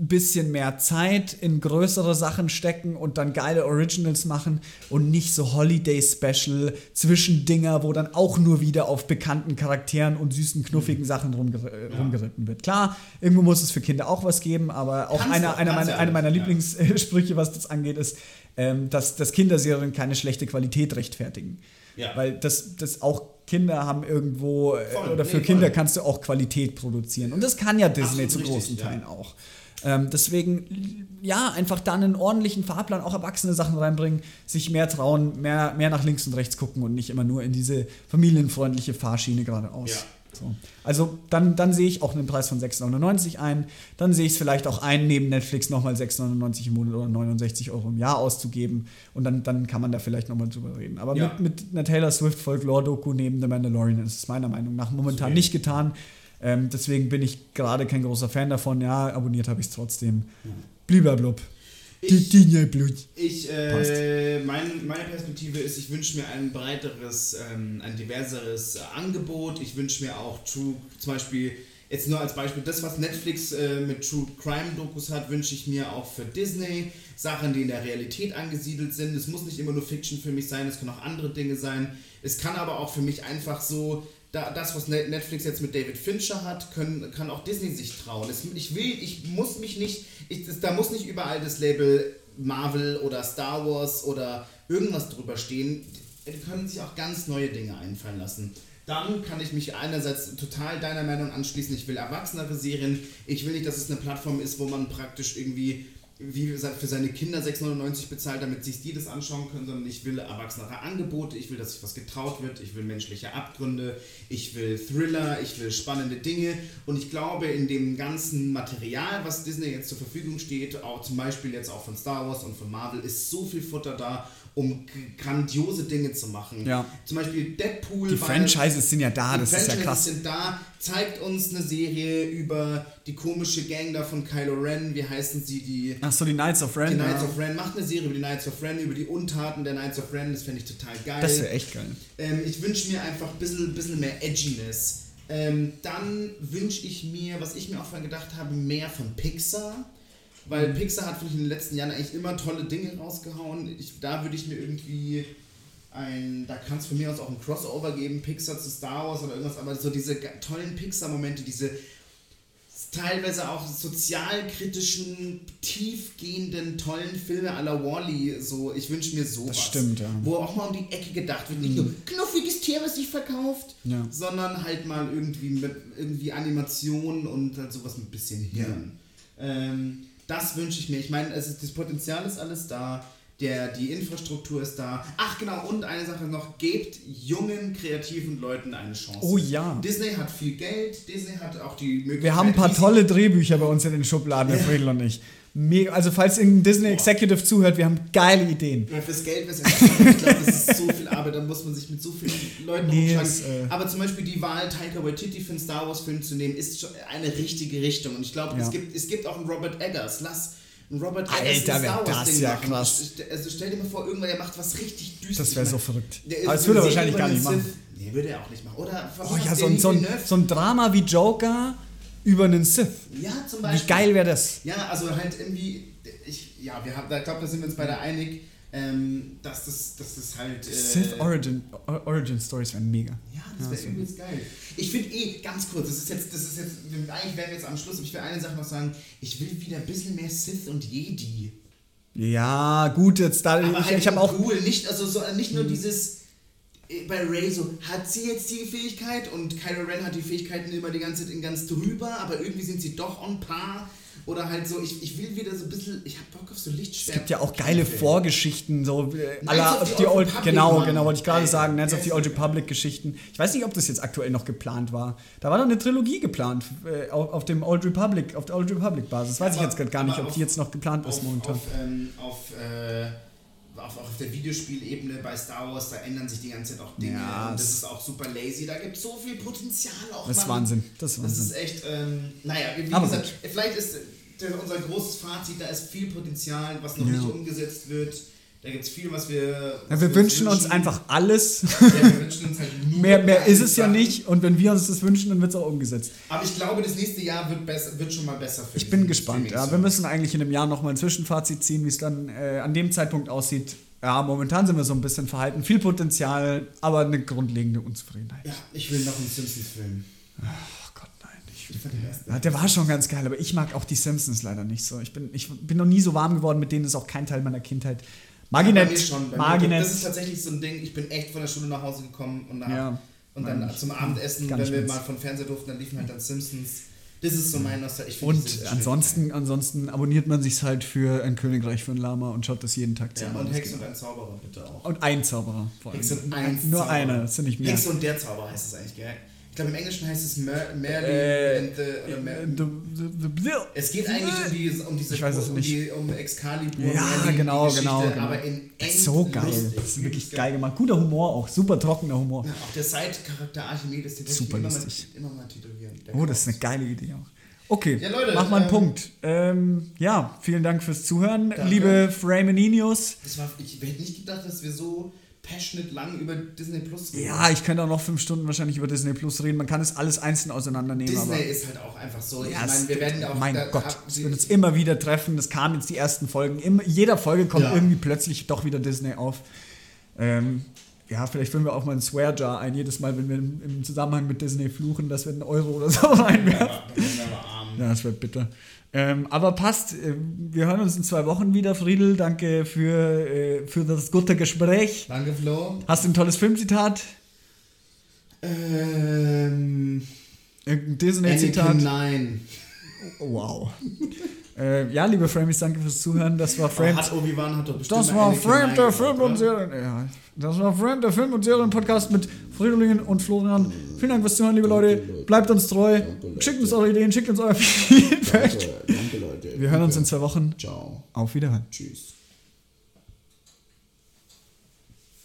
ein bisschen mehr Zeit in größere Sachen stecken und dann geile Originals machen und nicht so Holiday-Special Zwischendinger, wo dann auch nur wieder auf bekannten Charakteren und süßen, knuffigen Sachen rumger äh, rumgeritten wird. Klar, irgendwo muss es für Kinder auch was geben, aber auch einer, einer, meiner, ja einer meiner ja. Lieblingssprüche, was das angeht, ist, ähm, dass, dass Kinderserien keine schlechte Qualität rechtfertigen. Ja. Weil das, das auch Kinder haben irgendwo, äh, Voll, oder für nee, Kinder voll. kannst du auch Qualität produzieren. Und das kann ja Disney Absolut zu richtig, großen ja. Teilen auch. Ähm, deswegen, ja, einfach dann einen ordentlichen Fahrplan, auch erwachsene Sachen reinbringen, sich mehr trauen, mehr, mehr nach links und rechts gucken und nicht immer nur in diese familienfreundliche Fahrschiene geradeaus. Ja. So. Also dann, dann sehe ich auch einen Preis von 6,99 ein. Dann sehe ich es vielleicht auch ein, neben Netflix nochmal 6,99 im Monat oder 69 Euro im Jahr auszugeben. Und dann, dann kann man da vielleicht nochmal drüber reden. Aber Ja. mit, mit einer Taylor Swift Folklore-Doku neben The Mandalorian ist es meiner Meinung nach momentan Okay. nicht getan. Ähm, deswegen bin ich gerade kein großer Fan davon. Ja, abonniert habe ich es trotzdem. Bliblablub. Die Ich- Blut. Ich, äh, mein, meine Perspektive ist, ich wünsche mir ein breiteres, ähm, ein diverseres äh, Angebot. Ich wünsche mir auch True, zum Beispiel, jetzt nur als Beispiel, das, was Netflix äh, mit True Crime Dokus hat, wünsche ich mir auch für Disney. Sachen, die in der Realität angesiedelt sind. Es muss nicht immer nur Fiction für mich sein, es können auch andere Dinge sein. Es kann aber auch für mich einfach so, da, das, was Net- Netflix jetzt mit David Fincher hat, können, kann auch Disney sich trauen. Es, ich will, ich muss mich nicht, ich, das, da muss nicht überall das Label Marvel oder Star Wars oder irgendwas drüber stehen. Die können sich auch ganz neue Dinge einfallen lassen. Dann kann ich mich einerseits total deiner Meinung anschließen, ich will erwachsenere Serien. Ich will nicht, dass es eine Plattform ist, wo man praktisch irgendwie wie gesagt, für seine Kinder 6,99 bezahlt, damit sich die das anschauen können, sondern ich will erwachsenere Angebote, ich will, dass sich was getraut wird, ich will menschliche Abgründe, ich will Thriller, ich will spannende Dinge. Und ich glaube, in dem ganzen Material, was Disney jetzt zur Verfügung steht, auch zum Beispiel jetzt auch von Star Wars und von Marvel, ist so viel Futter da, um grandiose Dinge zu machen. Ja. Zum Beispiel Deadpool. Die Franchises sind ja da, die das ist ja Franchises krass. sind da, zeigt uns eine Serie über die komische Gang da von Kylo Ren, wie heißen sie, die... Ach so, die Knights of Ren. Die Knights ja. of Ren macht eine Serie über die Knights of Ren, über die Untaten der Knights of Ren, das fände ich total geil. Das wäre echt geil. ähm, ich wünsche mir einfach ein bisschen, bisschen mehr Edginess. Ähm, dann wünsche ich mir, was ich mir auch vorhin gedacht habe, mehr von Pixar. Mhm. Weil Pixar hat, finde ich, in den letzten Jahren eigentlich immer tolle Dinge rausgehauen. Ich, da würde ich mir irgendwie ein, da kann es von mir aus auch ein Crossover geben, Pixar zu Star Wars oder irgendwas, aber so diese tollen Pixar-Momente, diese teilweise auch sozialkritischen, tiefgehenden, tollen Filme la Wally, so, ich wünsche mir sowas. Das stimmt, ja. Mhm. Wo auch mal um die Ecke gedacht wird, nicht nur knuffiges Tier, was sich verkauft, Ja. sondern halt mal irgendwie mit irgendwie Animation und halt sowas mit ein bisschen Hirn. Ähm, das wünsche ich mir. Ich meine, es ist, das Potenzial ist alles da. Der, die Infrastruktur ist da. Ach genau, und eine Sache noch, gebt jungen, kreativen Leuten eine Chance. Oh ja. Disney hat viel Geld, Disney hat auch die Möglichkeit. Wir haben ein paar tolle Drehbücher bei uns in den Schubladen, Herr *laughs* Friedel und ich. Mega, also falls irgendein Disney Executive zuhört, wir haben geile Ideen. Ja, fürs Geld es Ich glaube, das ist so viel Arbeit, da muss man sich mit so vielen Leuten Nee, es, äh, Aber zum Beispiel die Wahl, Taika Waititi für einen Star Wars-Film zu nehmen, ist schon eine richtige Richtung. Und ich glaube, Ja. es, gibt, es gibt auch einen Robert Eggers. Lass einen Robert Alter, Eggers wär Star das Wars-Ding ja machen. krass. Also stell dir mal vor, irgendwann, der macht was richtig düsteres. Das wäre so verrückt. der- Aber das würde er wahrscheinlich gar nicht machen. Nee, würde er auch nicht machen. Oder Oh ja, so so, ein, so ein Drama wie Joker über einen Sith. Ja, zum Beispiel. Wie geil wäre das? Ja, also halt irgendwie, ich, ja, wir haben, da glaube, da sind wir uns beide einig, ähm, dass das, dass das halt. Äh, Sith Origin, Or- Origin Stories wären mega. Ja, das Ja, wäre so. irgendwie jetzt geil. Ich finde eh, ganz kurz, das ist jetzt, das ist jetzt, eigentlich wären wir jetzt am Schluss, aber ich will eine Sache noch sagen, ich will wieder ein bisschen mehr Sith und Jedi. Ja, gut, jetzt da. Aber ich halt ich habe auch. cool, nicht, also so, nicht Mhm. nur dieses, äh, bei Ray so, hat sie jetzt die Fähigkeit und Kylo Ren hat die Fähigkeiten immer die ganze Zeit in ganz drüber, aber irgendwie sind sie doch on par. Oder halt so, ich, ich will wieder so ein bisschen, ich hab Bock auf so Lichtschwert. Es gibt ja auch geile Vorgeschichten, so äh, aller die Old Old, Republic, genau, Mann. genau, wollte ich gerade sagen, of der the ist Old. Republic Geschichten. Ich weiß nicht, ob das jetzt aktuell noch geplant war. Da war doch eine Trilogie geplant äh, auf, auf dem Old Republic, auf der Old Republic Basis. Weiß ich Aber- jetzt grad gar nicht, ob auf- die jetzt noch geplant ist auf, momentan. Auf, ähm, auf, äh, auf, auf der Videospielebene bei Star Wars, da ändern sich die ganze Zeit auch Dinge. Ja, und das ist auch super lazy. Da gibt es so viel Potenzial auch. Das ist. Wahnsinn, das ist Das Wahnsinn. ist echt, ähm, naja, wie Aber gesagt, vielleicht ist unser großes Fazit, da ist viel Potenzial, was noch Ja. nicht umgesetzt wird. Da gibt es viel, was wir. Ja, wir wünschen uns einfach alles. Ja, wir wünschen uns halt nur mehr mehr ist es ja nicht. Und wenn wir uns das wünschen, dann wird es auch umgesetzt. Aber ich glaube, das nächste Jahr wird, besser, wird schon mal besser für Ich bin gespannt. Ja, wir müssen eigentlich in einem Jahr nochmal ein Zwischenfazit ziehen, wie es dann äh, an dem Zeitpunkt aussieht. Ja, momentan sind wir so ein bisschen verhalten. Viel Potenzial, aber eine grundlegende Unzufriedenheit. Ja, ich will noch einen Simpsons-Film. Oh Gott, nein. Ich, Ich ja, der war schon ganz geil, aber ich mag auch die Simpsons leider nicht so. Ich bin, ich bin noch nie so warm geworden mit denen, das ist auch kein Teil meiner Kindheit. Nicht, schon, mir. Das ist tatsächlich so ein Ding, ich bin echt von der Schule nach Hause gekommen und, nach, Ja, und dann nein, zum Abendessen, wenn wir mal von Fernseher durften, dann liefen halt dann Simpsons. Das ist so mein Nostalgie. Und ansonsten, ansonsten abonniert man sich halt für ein Königreich für ein Lama und schaut das jeden Tag schön. Ja, und Hex und ein Zauberer bitte auch. und ein Zauberer vor allem. Hex und eins Nur Zauberer. einer, das sind nicht mehr. Hex und der Zauberer heißt es eigentlich, gell? Ich glaube, im Englischen heißt es Mer Merlin Äh, and the, oder Mer The- the- the- Es geht eigentlich um, die, um diese Ich weiß es um, nicht. die, um Excalibur, Ja, Merlin, genau, genau, genau. aber in Das ist so geil. endlustig. Das ist wirklich geil gemacht. Guter Humor auch. Super trockener Humor. Ja, auch der Side-Charakter Archimedes, den Super immer lustig. Mal, immer mal titulieren. Der Oh, das ist eine geile Idee auch. Okay, Ja, Leute, mach mal einen ähm, Punkt. Ähm, ja, vielen Dank fürs Zuhören, Danke. liebe Frameninos. Ich hätte nicht gedacht, dass wir so passionate lang über Disney Plus reden. Ja, ich könnte auch noch fünf Stunden wahrscheinlich über Disney Plus reden. Man kann es alles einzeln auseinandernehmen. Disney ist halt auch einfach so. Ich Ja, es- meine, wir werden auch. mein da- Gott, hab- es wird uns immer wieder treffen. Das kam jetzt die ersten Folgen. Immer, jeder Folge kommt Ja. irgendwie plötzlich doch wieder Disney auf. Ähm, ja, vielleicht führen wir auch mal ein Swear Jar ein, jedes Mal, wenn wir im, im Zusammenhang mit Disney fluchen, dass wir einen Euro oder so *laughs* reinwerfen. Ja, wir das wird bitter. Ähm, aber passt. äh, Wir hören uns in zwei Wochen wieder, Friedel. Danke für, äh, für das gute Gespräch. Danke, Flo. Hast du ein tolles Filmzitat? Ähm. Irgendein Disney-Zitat? Nein. Wow. Äh, ja, liebe Framies, danke fürs Zuhören. Das war Framed. Hat Obi-Wan hat doch bestimmt Das war Framed, der Film- und? Serien. Ja, das war Framed, der Film- und Serien-Podcast mit Fridolin und Florian. Vielen Dank fürs Zuhören, liebe Leute. Bleibt uns treu. Schickt uns eure Ideen, schickt uns euer *laughs* Feedback. Danke, Leute. Wir hören uns in zwei Wochen. Ciao. Auf Wiederhören. Tschüss.